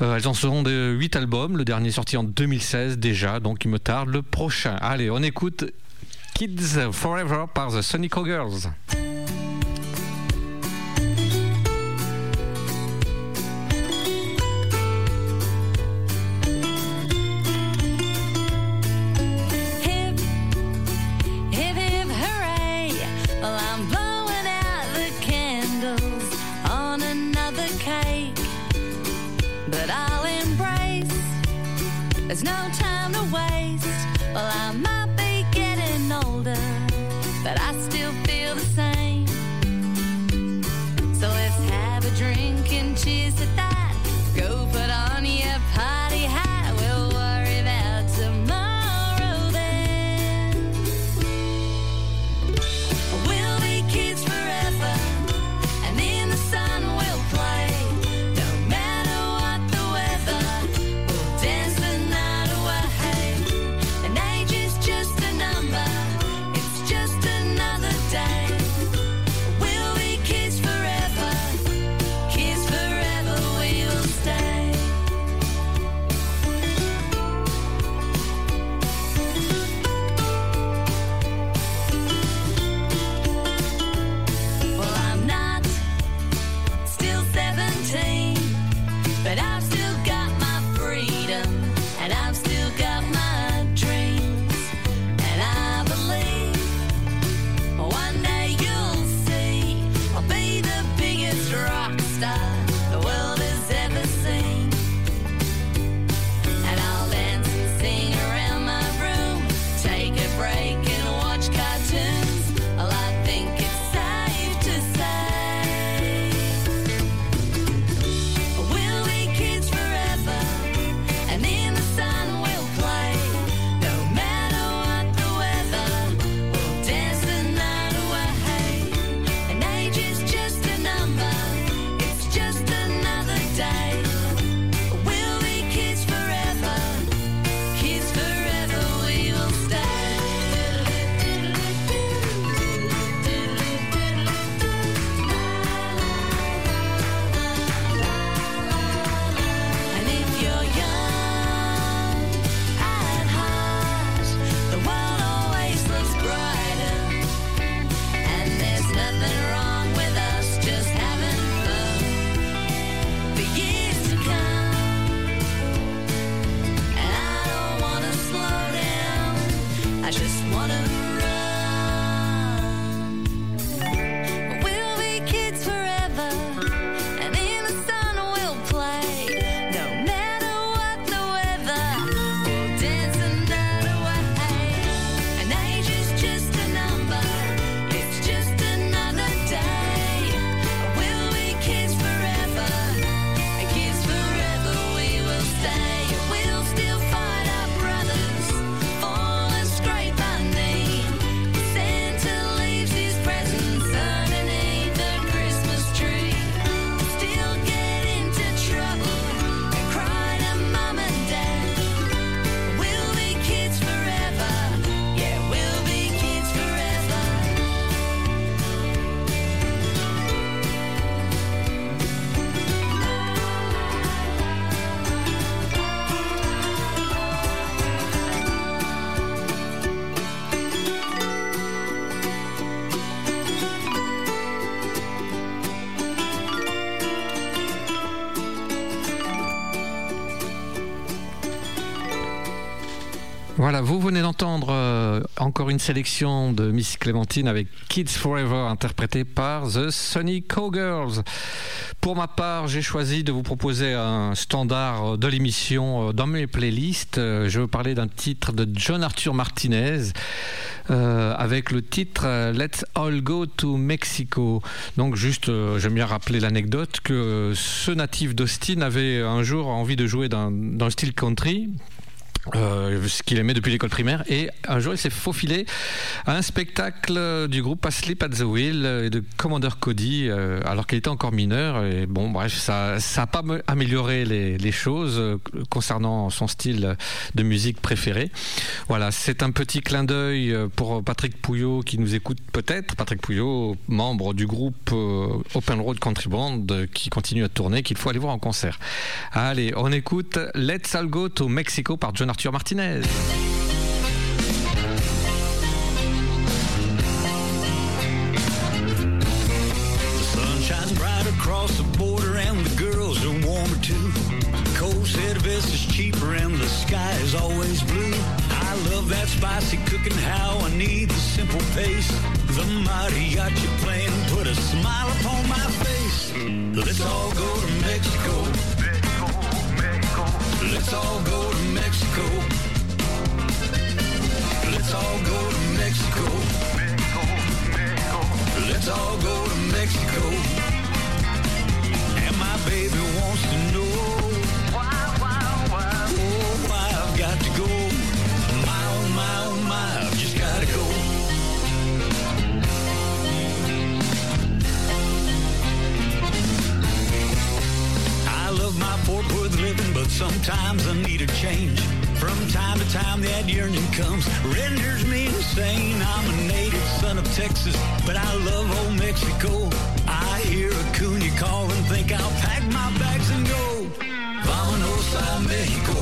Euh, elles en seront de 8 albums. Le dernier sorti en 2016 déjà, donc il me tarde le prochain. Allez, on écoute Kids Forever par The Sonico Girls. Voilà, vous venez d'entendre euh, encore une sélection de Miss Clémentine avec Kids Forever interprété par The Sunny Cowgirls. Pour ma part, j'ai choisi de vous proposer un standard de l'émission euh, dans mes playlists. Euh, Je veux parler d'un titre de John Arthur Martinez avec le titre Let's All Go to Mexico. Donc juste, euh, j'aime bien rappeler l'anecdote que ce natif d'Austin avait un jour envie de jouer dans, dans le style country. Euh, ce qu'il aimait depuis l'école primaire. Et un jour il s'est faufilé à un spectacle du groupe Asleep at the Wheel et de Commander Cody euh, alors qu'il était encore mineur. Et bon bref ça ça a pas amélioré les, les choses euh, concernant son style de musique préféré. Voilà c'est un petit clin d'œil euh, pour Patrick Pouillot qui nous écoute peut-être. Patrick Pouillot membre du groupe euh, Open Road Country Band qui continue à tourner qu'il faut aller voir en concert. Allez on écoute Let's All Go to Mexico par John Martinez shines bright across the border and the girls are warmer too. Cold cheaper and the sky is always blue. I love that spicy cooking, how I need the simple pace. The mariachi playing put a smile upon my face. Let's all go to Mexico. Let's all go to Mexico. Let's all go to Mexico. Let's all go to Mexico. And my baby wants to know why, why, why, oh, why I've got to go. My, oh, my, oh, my, I've just got to go. I love my sometimes I need a change. From time to time that yearning comes, renders me insane. I'm a native son of Texas, but I love old Mexico. I hear a Acuna call and think I'll pack my bags and go. Vámonos a Mexico.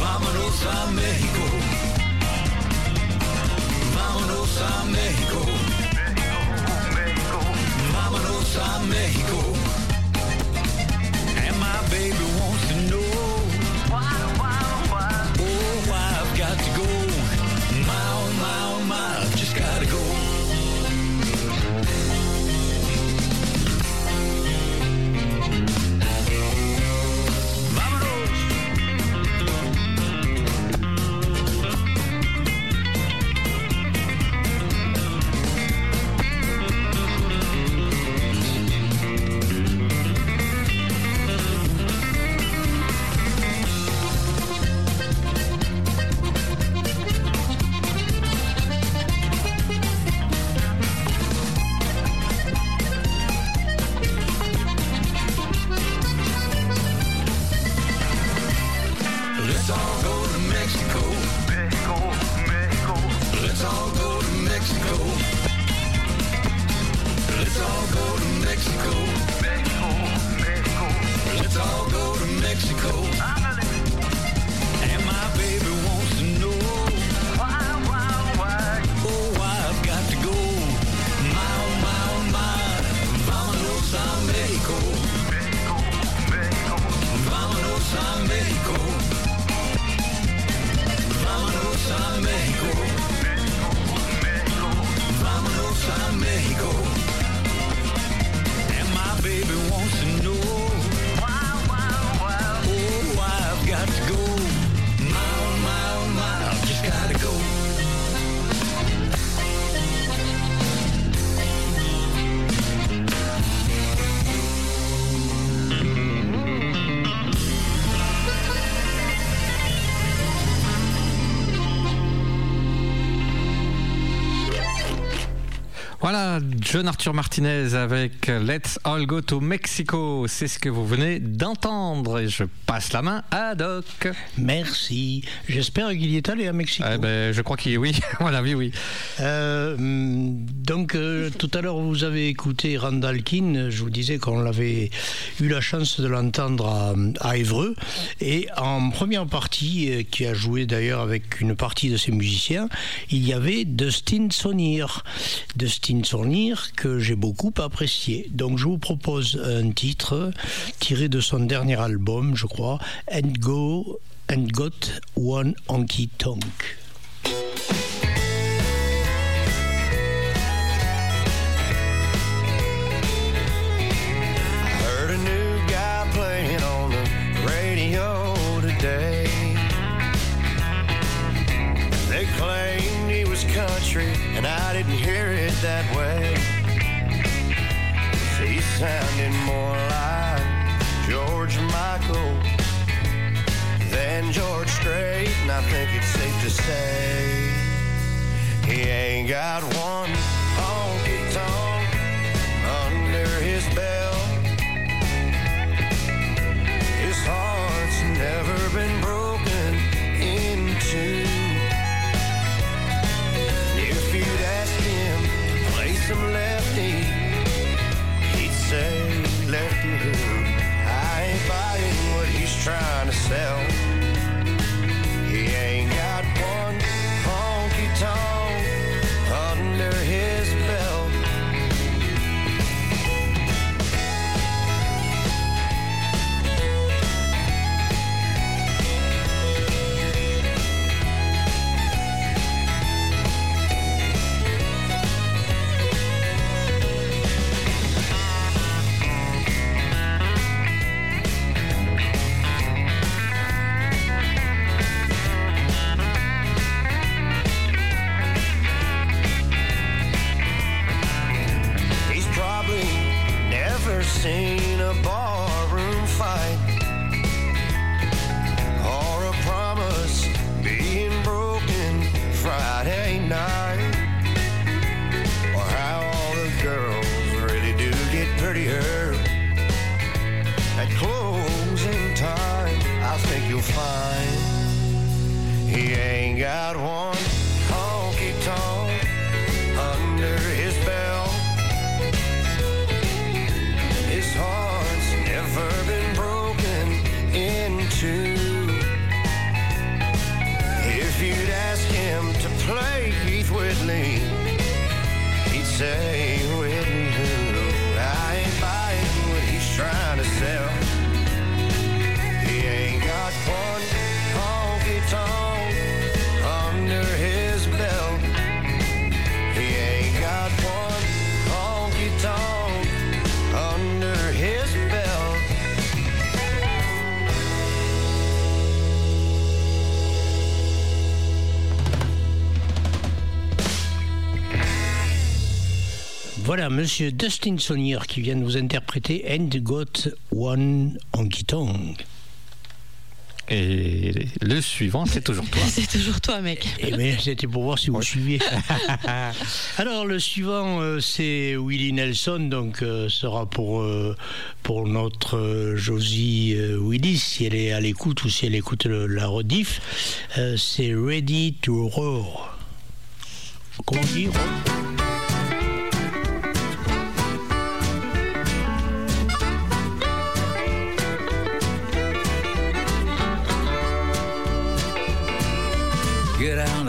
Vámonos a Mexico. Vámonos a Mexico. Vámonos a Mexico. John Arthur Martinez avec Let's All Go to Mexico. C'est ce que vous venez d'entendre. Et je passe la main à Doc. Merci. J'espère qu'il y est allé à Mexico. Eh ben, je crois qu'il est oui. voilà, oui, oui. Euh, donc, euh, tout à l'heure, vous avez écouté Randall King. Je vous disais qu'on avait eu la chance de l'entendre à, à Évreux. Et en première partie, euh, qui a joué d'ailleurs avec une partie de ses musiciens, il y avait Dustin Sonnier. Dustin Que j'ai beaucoup apprécié. Donc, je vous propose un titre tiré de son dernier album, je crois, And Go and got one honky tonk. And I didn't hear it that way. Sounded more like George Michael than George Strait, and I think it's safe to say he ain't got one honky tonk under his belt. His heart's never been Voilà, monsieur Dustin Sonnier qui vient de vous interpréter And Got One Honky Tonk. Et le suivant, c'est toujours toi. C'est toujours toi, mec. Eh bien, c'était pour voir si vous suiviez. Alors, le suivant, euh, c'est Willie Nelson, donc euh, sera pour, euh, pour notre Josie Willis, si elle est à l'écoute ou si elle écoute le- la rediff. C'est Ready to Roar. Comment on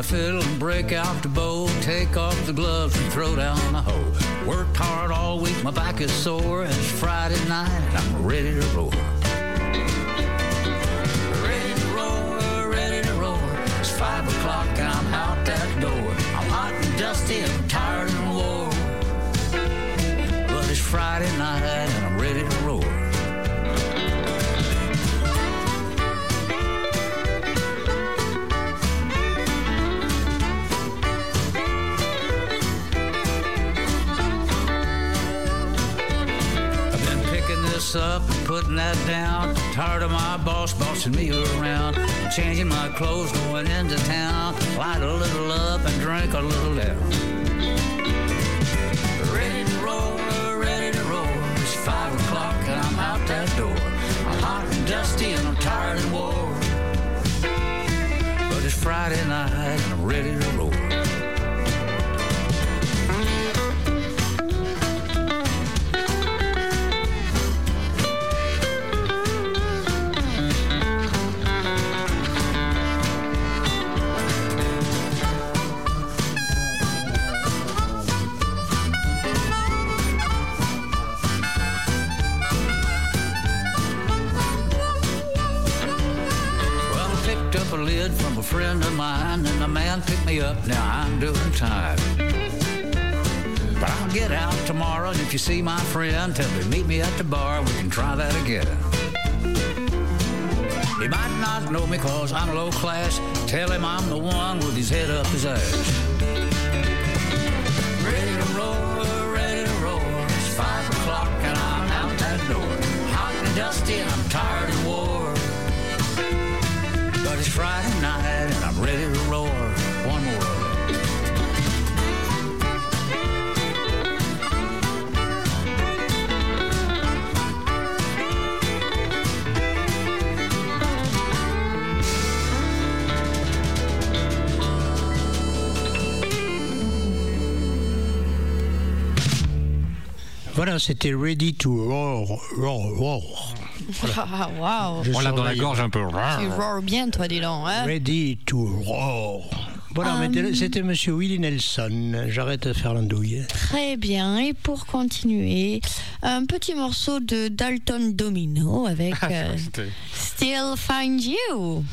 fiddle and break out the bow. Take off the gloves and throw down the hoe. Worked hard all week, my back is sore. It's Friday night and I'm ready to roar. Ready to roar, ready to roar. It's five o'clock and I'm out that door. I'm hot and dusty I'm tired and wore. But it's Friday night and I'm ready to this up and putting that down. Tired of my boss bossing me around. Changing my clothes, going into town. Light a little up and drink a little down. Ready to roll, ready to roll. It's five o'clock and I'm out that door. I'm hot and dusty and I'm tired and wore. But it's Friday night and I'm ready to roll. Friend of mine, and the man picked me up. Now I'm doing time. But I'll get out tomorrow, and if you see my friend, tell him meet me at the bar. We can try that again. He might not know me cause I'm low class. Tell him I'm the one with his head up his ass. Ready to roll, ready to roll. It's five o'clock and I'm out that door. Hot and dusty and I'm tired of war. But it's Friday Voilà, c'était Ready to Roar. roar, roar. Ah, Waouh. Je On l'a dans la gorge un peu. Tu roar bien, toi, dis donc. Hein? Ready to Roar. Voilà, mais c'était Monsieur Willie Nelson. J'arrête de faire l'andouille. Très bien. Et pour continuer, un petit morceau de Dalton Domino avec euh, C'était- Still Find You.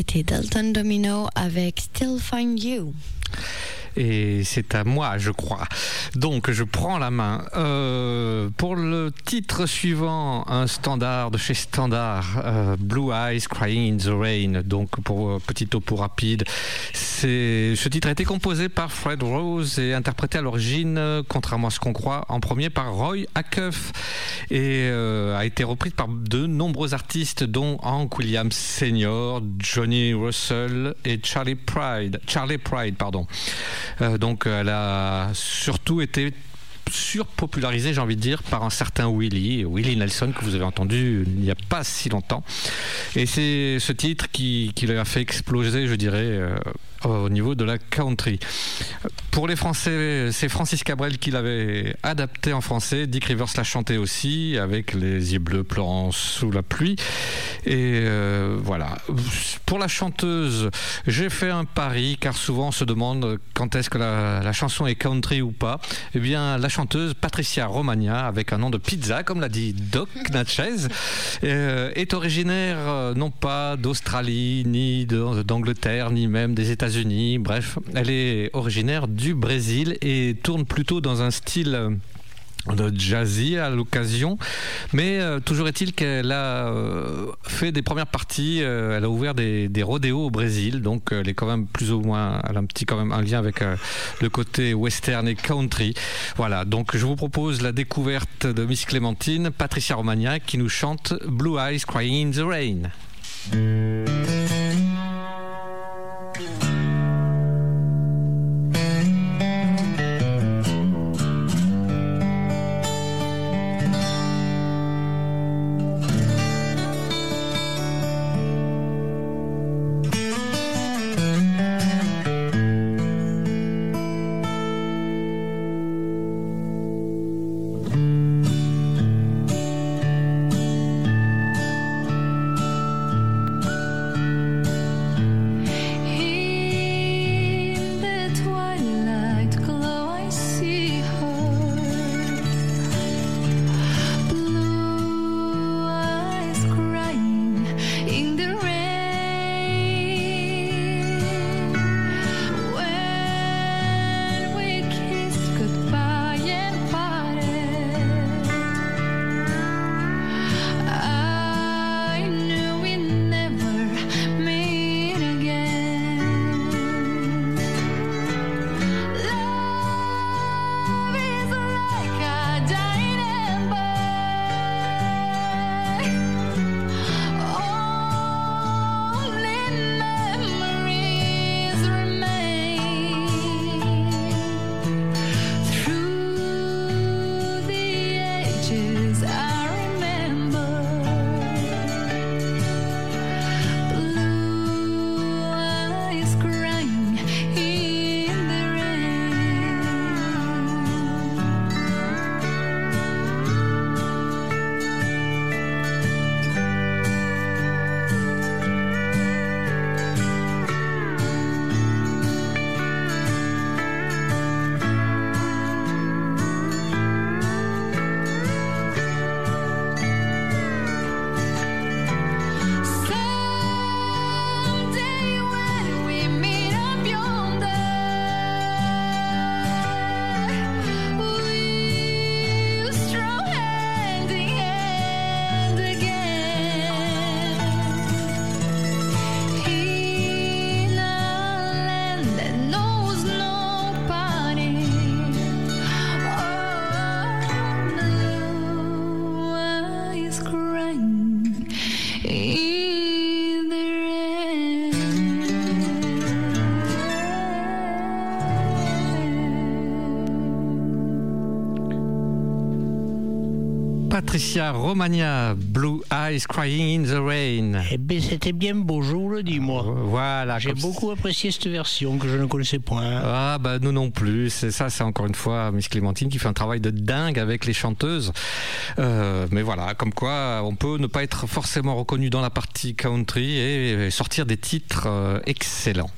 C'était Dalton Domino avec Still Find You. Et c'est à moi, je crois. Donc, je prends la main. Euh, pour le titre suivant, un standard de chez Standard, euh, Blue Eyes Crying in the Rain. Donc, pour euh, petit topo rapide, ce titre a été composé par Fred Rose et interprété à l'origine, contrairement à ce qu'on croit, en premier par Roy Acuff et euh, a été reprise par de nombreux artistes, dont Hank Williams Sr., Johnny Russell et Charlie Pride. Charlie Pride, pardon. Euh, donc, elle a surtout été surpopularisée, j'ai envie de dire, par un certain Willie, Willie Nelson, que vous avez entendu il n'y a pas si longtemps. Et c'est ce titre qui, qui l'a fait exploser, je dirais, euh, au niveau de la country. Pour les Français, c'est Francis Cabrel qui l'avait adapté en français. Dick Rivers l'a chanté aussi, avec les yeux bleus pleurant sous la pluie. Et euh, voilà. Pour la chanteuse, j'ai fait un pari, car souvent on se demande quand est-ce que la, la chanson est country ou pas. Eh bien, la chanteuse Patricia Romagna, avec un nom de pizza, comme l'a dit Doc Natchez, euh, est originaire euh, non pas d'Australie, ni d'Angleterre, ni même des États-Unis. Bref, elle est originaire du Brésil et tourne plutôt dans un style euh, de jazzy à l'occasion, mais euh, toujours est-il qu'elle a euh, fait des premières parties, elle a ouvert des, des rodéos au Brésil, donc elle est quand même plus ou moins, a un petit quand même un lien avec le côté western et country. Voilà, donc je vous propose la découverte de Miss Clémentine, Patricia Romagna, qui nous chante Blue Eyes Crying in the Rain. Patricia Romagna, Blue Eyes Crying in the Rain. Eh bien, c'était bien beau, je vous le dis, moi. Voilà. J'ai beaucoup apprécié cette version que je ne connaissais point. Ah bah nous non plus, c'est ça, c'est encore une fois Miss Clémentine qui fait un travail de dingue avec les chanteuses. Euh, mais voilà, comme quoi on peut ne pas être forcément reconnu dans la partie country et sortir des titres euh, excellents.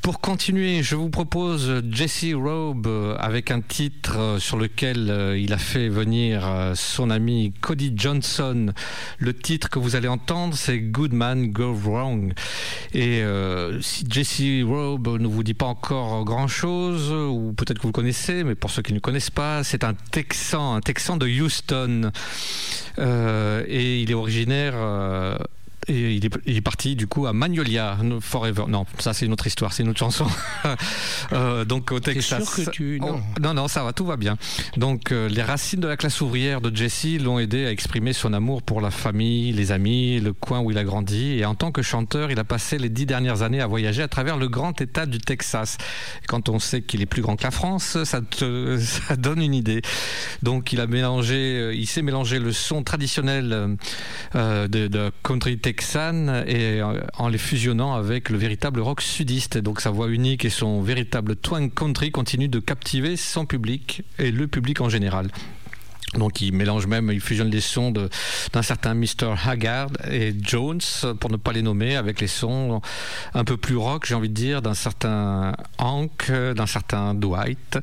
Pour continuer, je vous propose Jesse Robe euh, avec un titre euh, sur lequel euh, il a fait venir euh, son ami Cody Johnson. Le titre que vous allez entendre, c'est Good Man Go Wrong. Et euh, Jesse Robe ne vous dit pas encore grand-chose, ou peut-être que vous le connaissez, mais pour ceux qui ne le connaissent pas, c'est un Texan, un Texan de Houston. Euh, et il est originaire... et il est, il est parti du coup à Magnolia no- Forever. Non, ça c'est une autre histoire, c'est une autre chanson. Euh, donc au Texas. sûr que tu- non. Oh, non, non, ça va, tout va bien. Donc euh, les racines de la classe ouvrière de Jesse l'ont aidé à exprimer son amour pour la famille, les amis, le coin où il a grandi. Et en tant que chanteur, il a passé les dix dernières années à voyager à travers le grand état du Texas. Et quand on sait qu'il est plus grand que la France, ça, te- ça donne une idée. Donc il a mélangé, euh, il sait mélanger le son traditionnel euh, de, de country et euh, en les fusionnant avec le véritable rock sudiste. Donc sa voix unique et son véritable twang country continuent de captiver son public et le public en général. Donc il mélange même, il fusionne les sons d'un certain Mr. Haggard et Jones, pour ne pas les nommer, avec les sons un peu plus rock, j'ai envie de dire, d'un certain Hank, d'un certain Dwight,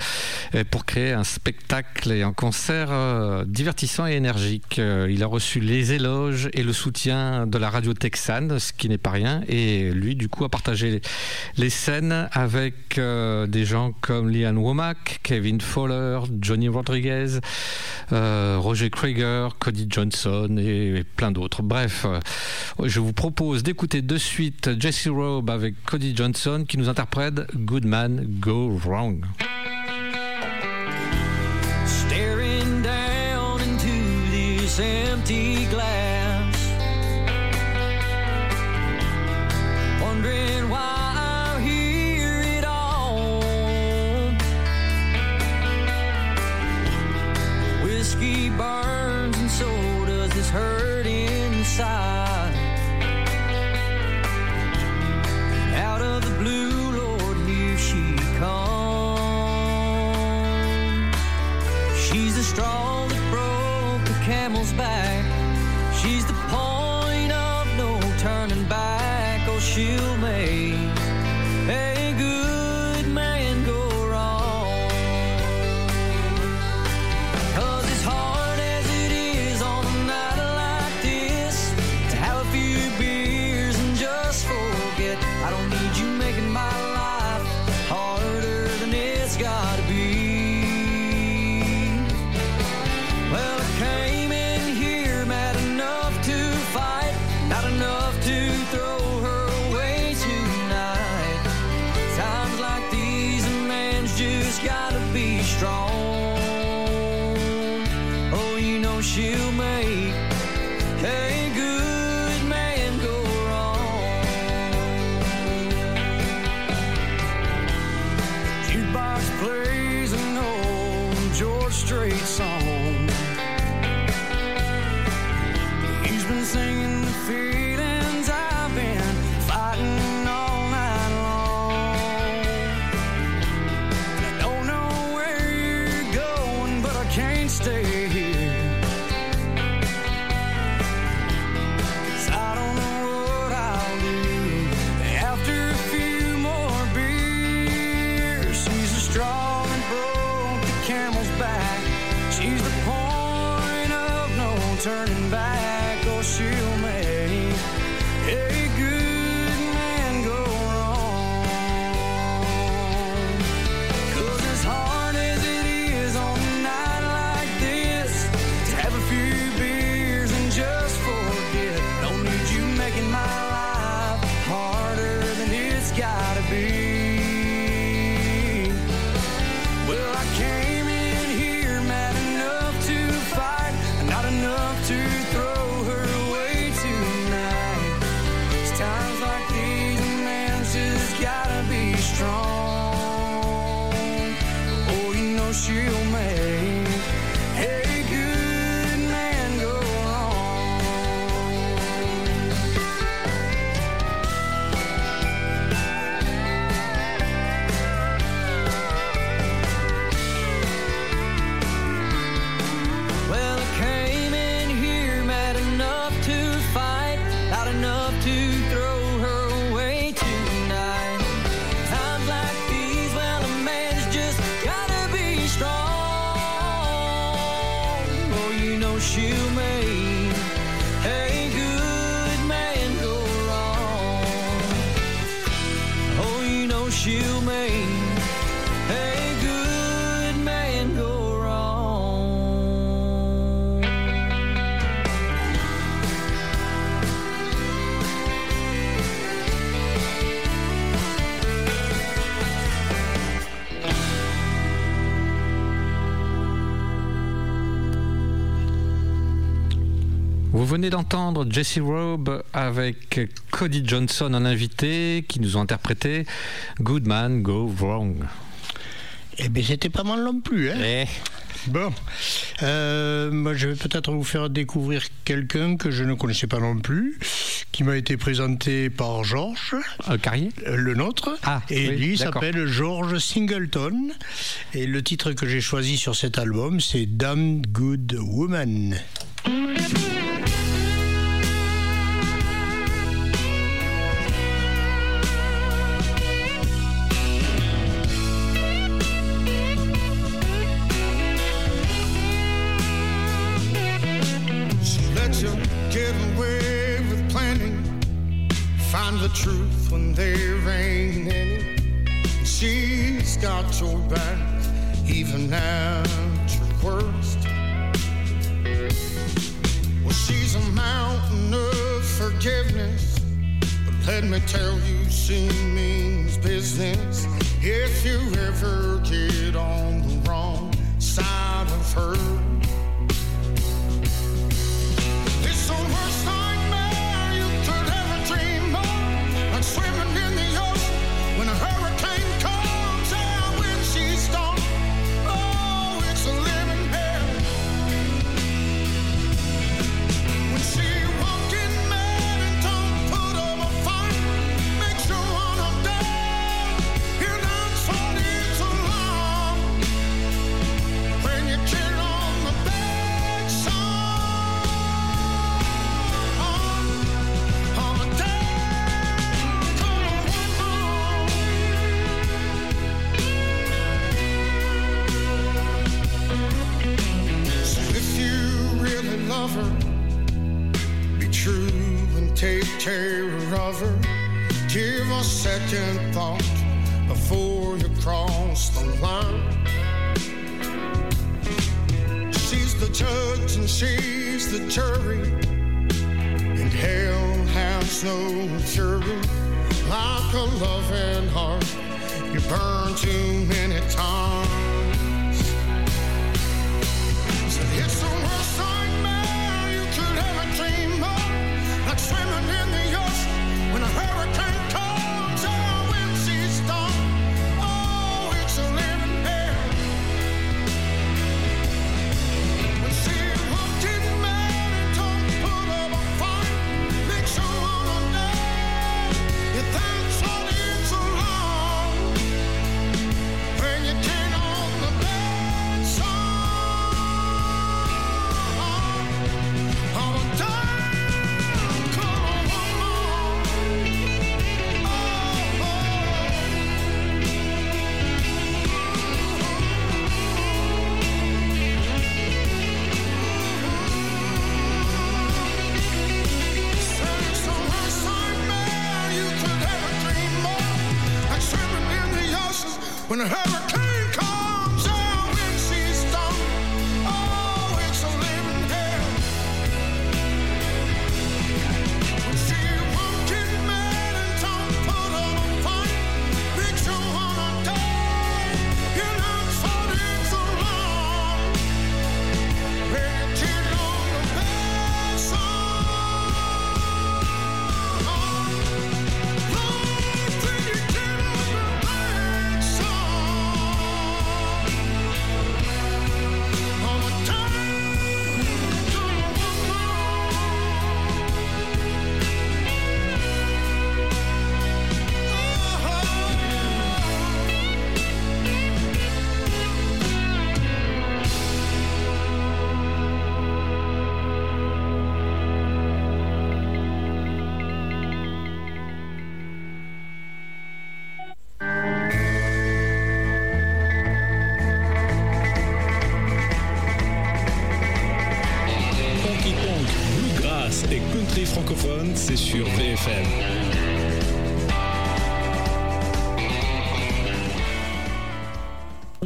pour créer un spectacle et un concert euh, divertissant et énergique. Euh, Il a reçu les éloges et le soutien de la radio texane, ce qui n'est pas rien, et lui, du coup, a partagé les scènes avec euh, des gens comme Liam Womack, Kevin Fowler, Johnny Rodriguez, euh, Roger Krieger, Cody Johnson et, et plein d'autres. Bref, euh, je vous propose d'écouter de suite Jesse Robe avec Cody Johnson qui nous interprète Good Man Go Wrong. Straw that broke the camel's back. She's the point of no turning back. Oh, she'll make you venez d'entendre Jesse Robe avec Cody Johnson en invité qui nous ont interprété Good Man Go Wrong. Eh bien, c'était pas mal non plus. Hein. Eh. Bon, euh, moi je vais peut-être vous faire découvrir quelqu'un que je ne connaissais pas non plus, qui m'a été présenté par Georges euh, Carrier, euh, le nôtre, ah, et oui, lui s'appelle George Singleton, et le titre que j'ai choisi sur cet album c'est Damn Good Woman.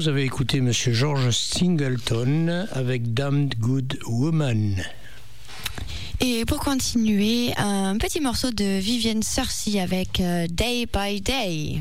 vous avez écouté Monsieur George Singleton avec Damned Good Woman. Et pour continuer, un petit morceau de Vivienne Sarcy avec euh, Day by Day.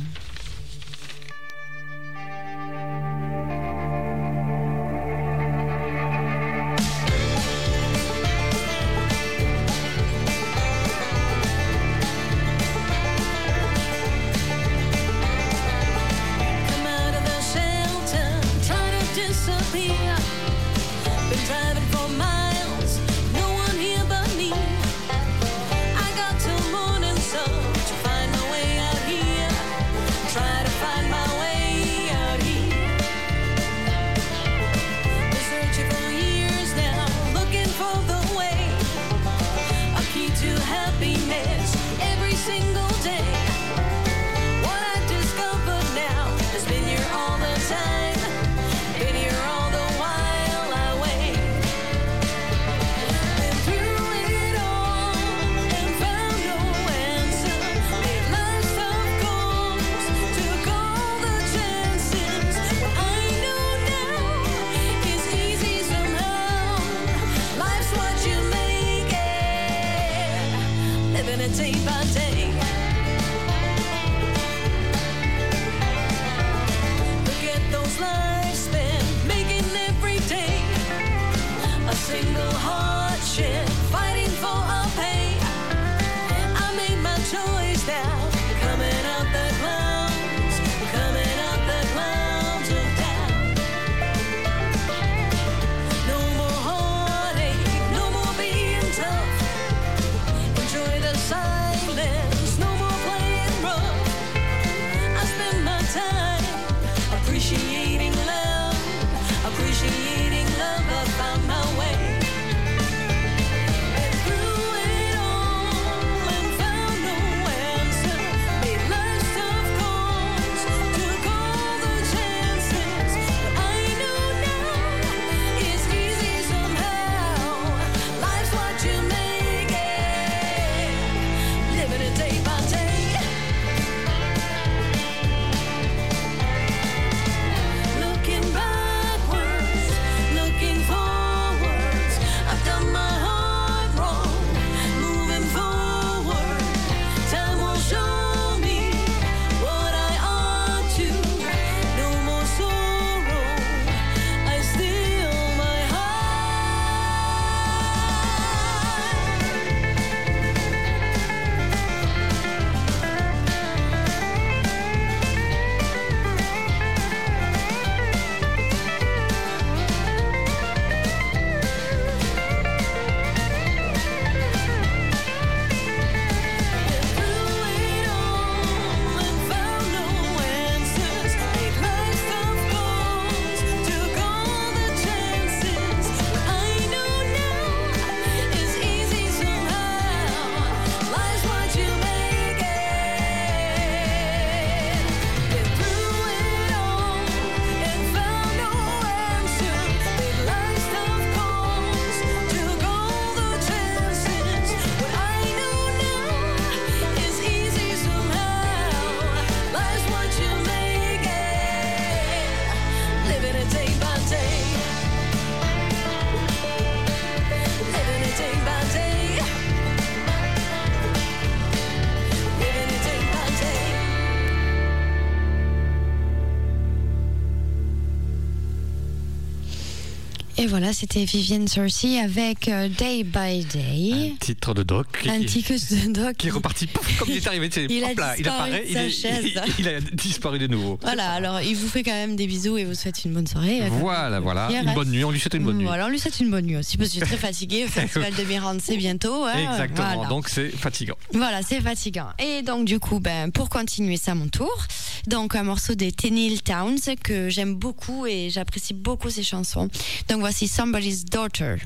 Et voilà, c'était Vivienne Sorcy avec euh, Day by Day. Titre de doc. Un titre de doc. Qui est reparti pouf, comme il est arrivé. Il, là, il apparaît, il, est, a disparu de nouveau. Voilà, alors il vous fait quand même des bisous et vous souhaite une bonne soirée. Voilà, voilà. Une bonne nuit. On lui souhaite une bonne nuit. Voilà, on lui souhaite une bonne nuit aussi parce que je suis très fatiguée. Le festival de Mirande, c'est bientôt. Hein. Exactement, donc c'est fatigant. Voilà, c'est fatigant. Et donc, du coup, ben, pour continuer, c'est à mon tour. Donc, un morceau des Tenille Towns que j'aime beaucoup et j'apprécie beaucoup ses chansons. Donc, voilà Is somebody's daughter.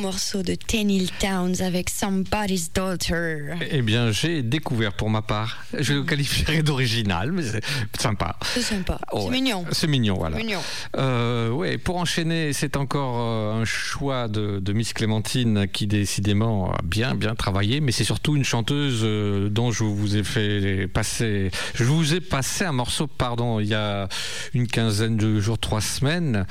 Morceau de Tenille Towns avec Somebody's Daughter. Eh bien, j'ai découvert pour ma part, je le qualifierais d'original, mais c'est sympa. C'est sympa. Oh, c'est ouais. mignon. C'est mignon, voilà. Mignon. Euh, ouais, pour enchaîner, c'est encore euh, un choix de, de Miss Clémentine qui décidément a bien bien travaillé, mais c'est surtout une chanteuse euh, dont je vous ai fait passer, je vous ai passé un morceau, pardon, il y a une quinzaine de jours, trois semaines,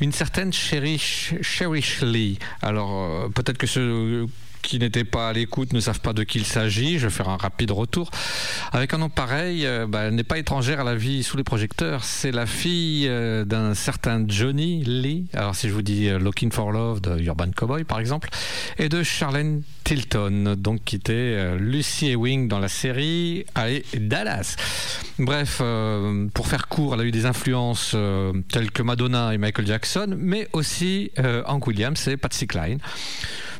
une certaine Cherish, Cherish Lee. Alors euh, peut-être que ce qui n'étaient pas à l'écoute ne savent pas de qui il s'agit. Je vais faire un rapide retour. Avec un nom pareil, euh, bah, elle n'est pas étrangère à la vie sous les projecteurs. C'est la fille euh, d'un certain Johnny Lee. Alors si je vous dis euh, Looking for Love de Urban Cowboy par exemple, et de Charlene Tilton, donc qui était Lucy Ewing dans la série Allez Dallas. Bref, pour faire court, elle a eu des influences telles que Madonna et Michael Jackson, mais aussi Hank Williams et Patsy Cline.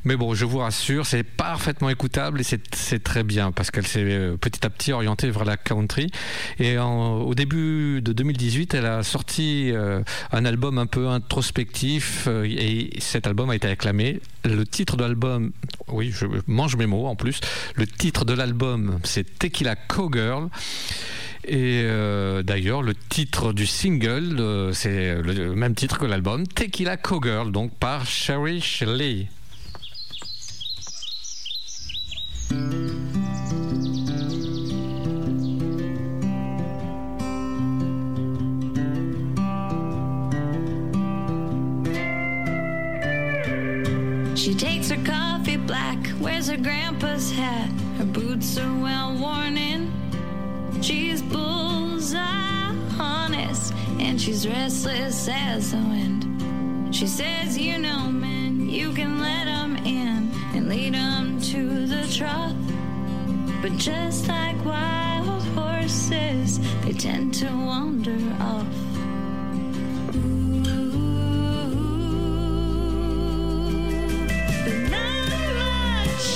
Mais bon, je vous rassure, c'est parfaitement écoutable et c'est très bien parce qu'elle s'est euh, petit à petit orientée vers la country. Et au début de 2018, elle a sorti euh, un album un peu introspectif euh, et cet album a été acclamé. Le titre de l'album, oui, je mange mes mots en plus. Le titre de l'album, c'est Tequila Cowgirl. Et d'ailleurs, le titre du single, c'est le même titre que l'album, Tequila Cowgirl, donc par Sherry Shelley. She takes her coffee black, wears her grandpa's hat. Her boots are well worn in. She's bullseye honest, and she's restless as the wind. She says, You know, men, you can let 'em in and lead 'em to the trough. But just like wild horses, they tend to wander off. But not much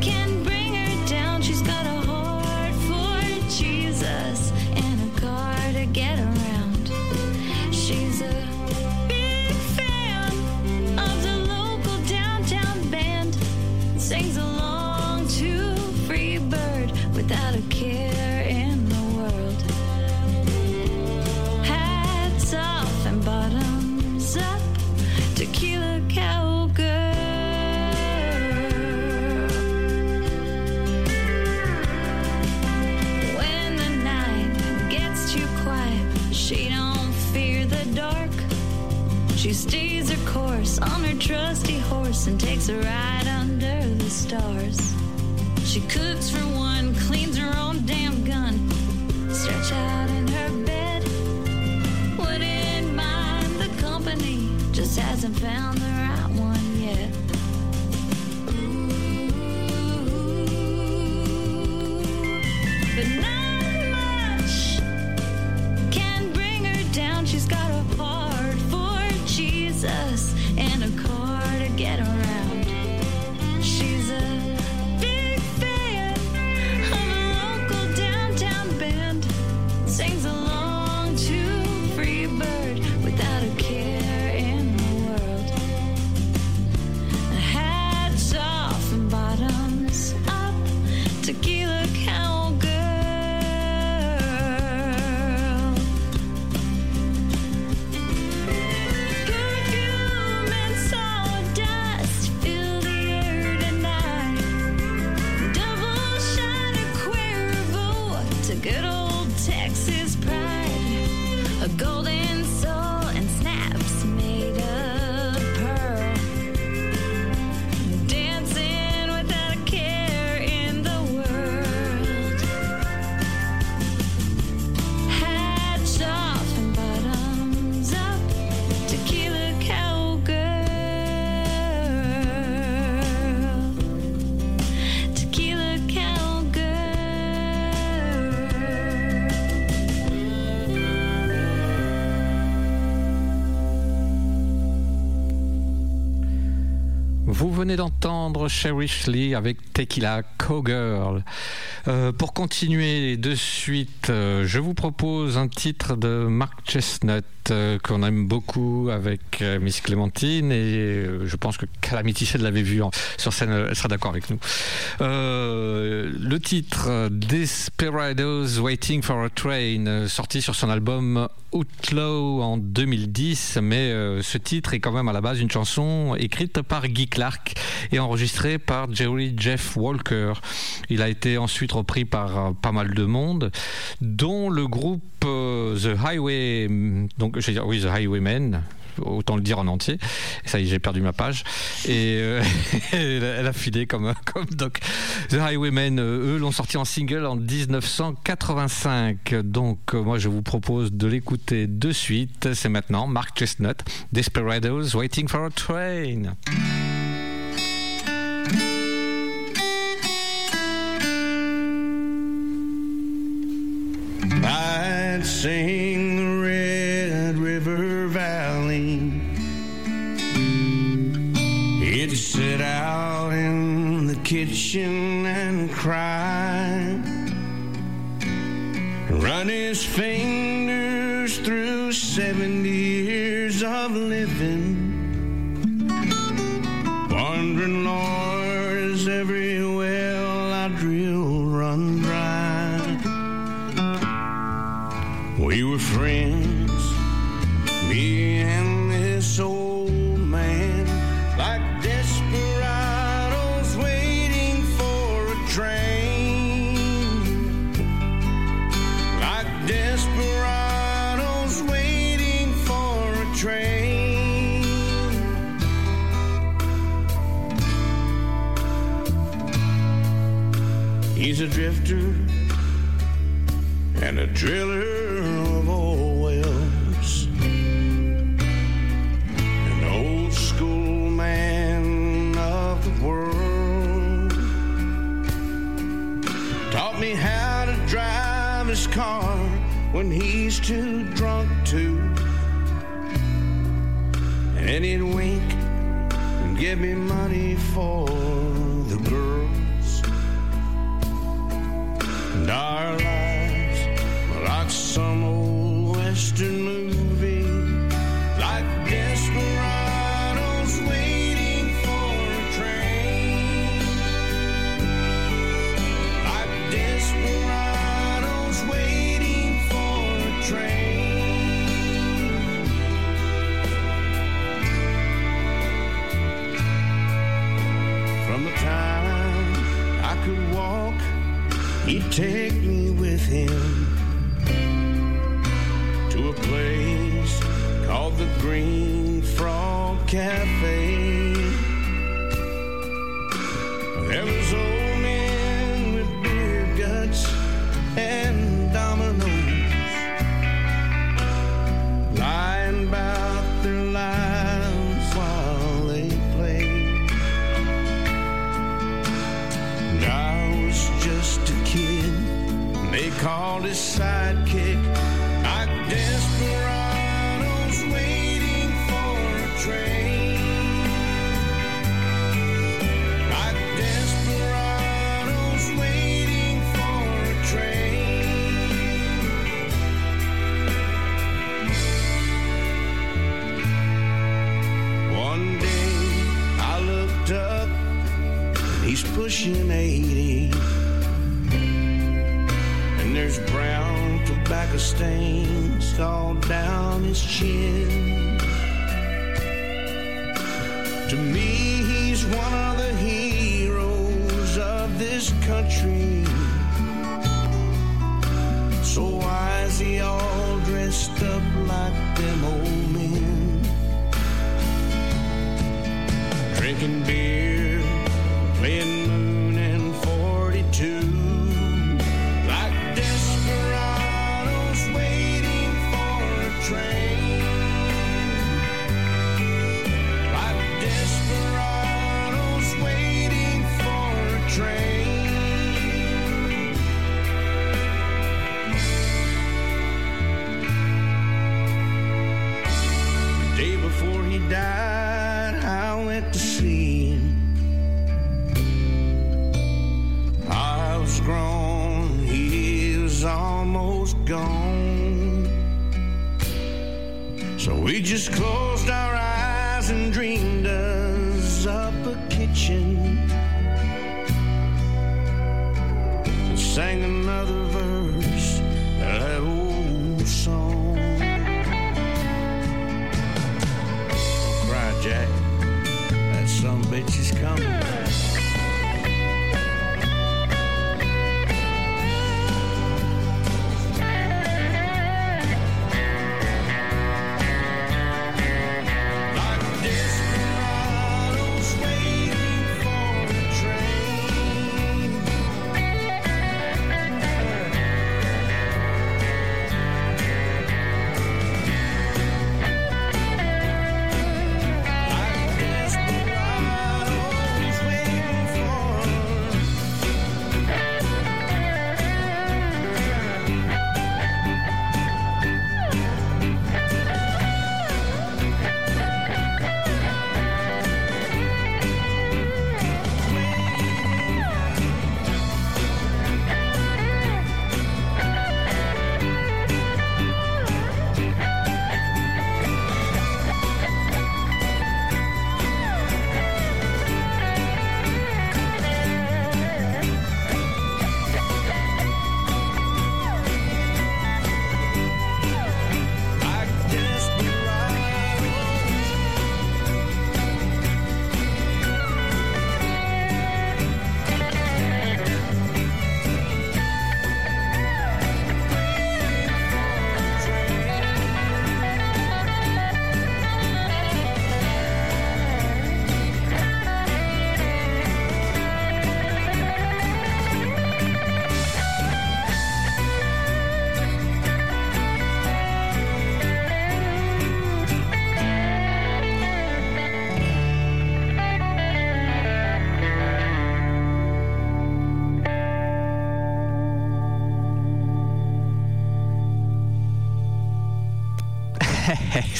can bring her down. She's got a heart for Jesus and a car to get her without a care in the world. Hats off and bottoms up. Tequila cowgirl. When the night gets too quiet, she don't fear the dark. She stays her course on her trusty horse and takes a ride under the stars. She cooks for one, cleans her own damn gun. Stretch out in her bed. Wouldn't mind the company, just hasn't found the right one yet. But not much can bring her down. She's got a heart for Jesus Cherish Lee avec Tequila Cowgirl. Euh, pour continuer de suite, euh, je vous propose un titre de Mark Chestnut euh, qu'on aime beaucoup avec Miss Clémentine et je pense que Calamity Shade l'avait vu sur scène, elle sera d'accord avec nous. Le titre Desperados Waiting for a Train, sorti sur son album Outlaw en 2010, mais ce titre est quand même à la base une chanson écrite par Guy Clark et enregistrée par Jerry Jeff Walker. Il a été ensuite repris par euh, pas mal de monde, dont le groupe euh, The Highway, donc je vais dire oui The Highwaymen. Autant le dire en entier. Ça y est, j'ai perdu ma page. Et euh, elle a- filé comme, comme donc The Highwaymen, eux, l'ont sorti en single en 1985. Donc, moi, je vous propose de l'écouter de suite. C'est maintenant Mark Chestnut, Desperados, Waiting for a Train. I'd sing the Red River Valley. He'd sit out in the kitchen and cry. Run his fingers through 70 years of living. He's a drifter and a driller of oil wells. An old school man of the world. Taught me how to drive his car when he's too drunk to. And he'd wink and give me money for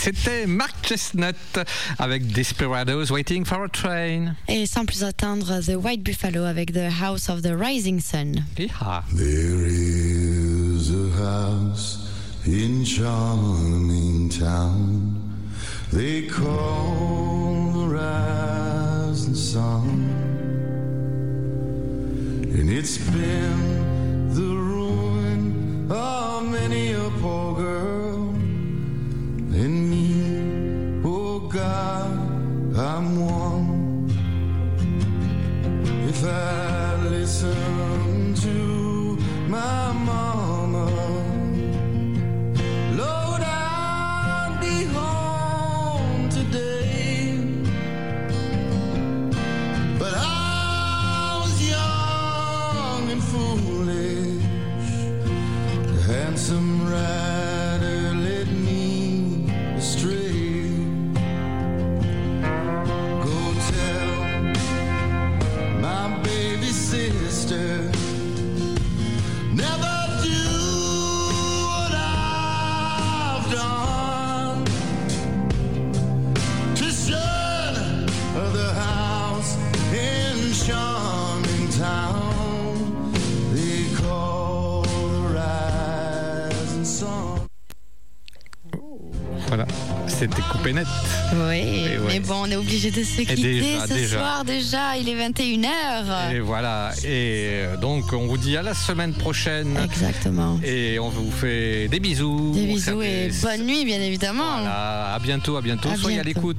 C'était Mark Chestnut avec Desperados Waiting for a Train. Et sans plus attendre, The White Buffalo avec The House of the Rising Sun. Hi-ha. There is a house in charming town they call the rising sun, and it's been the ruin of many a poor girl Oui, ouais. mais bon, on est obligé de se quitter déjà, ce déjà. soir déjà, il est 21h. Et voilà, et euh, donc on vous dit à la semaine prochaine. Exactement. Et on vous fait des bisous. Des bisous et bonne nuit, bien évidemment. Voilà, à bientôt, à bientôt. À Soyez à l'écoute.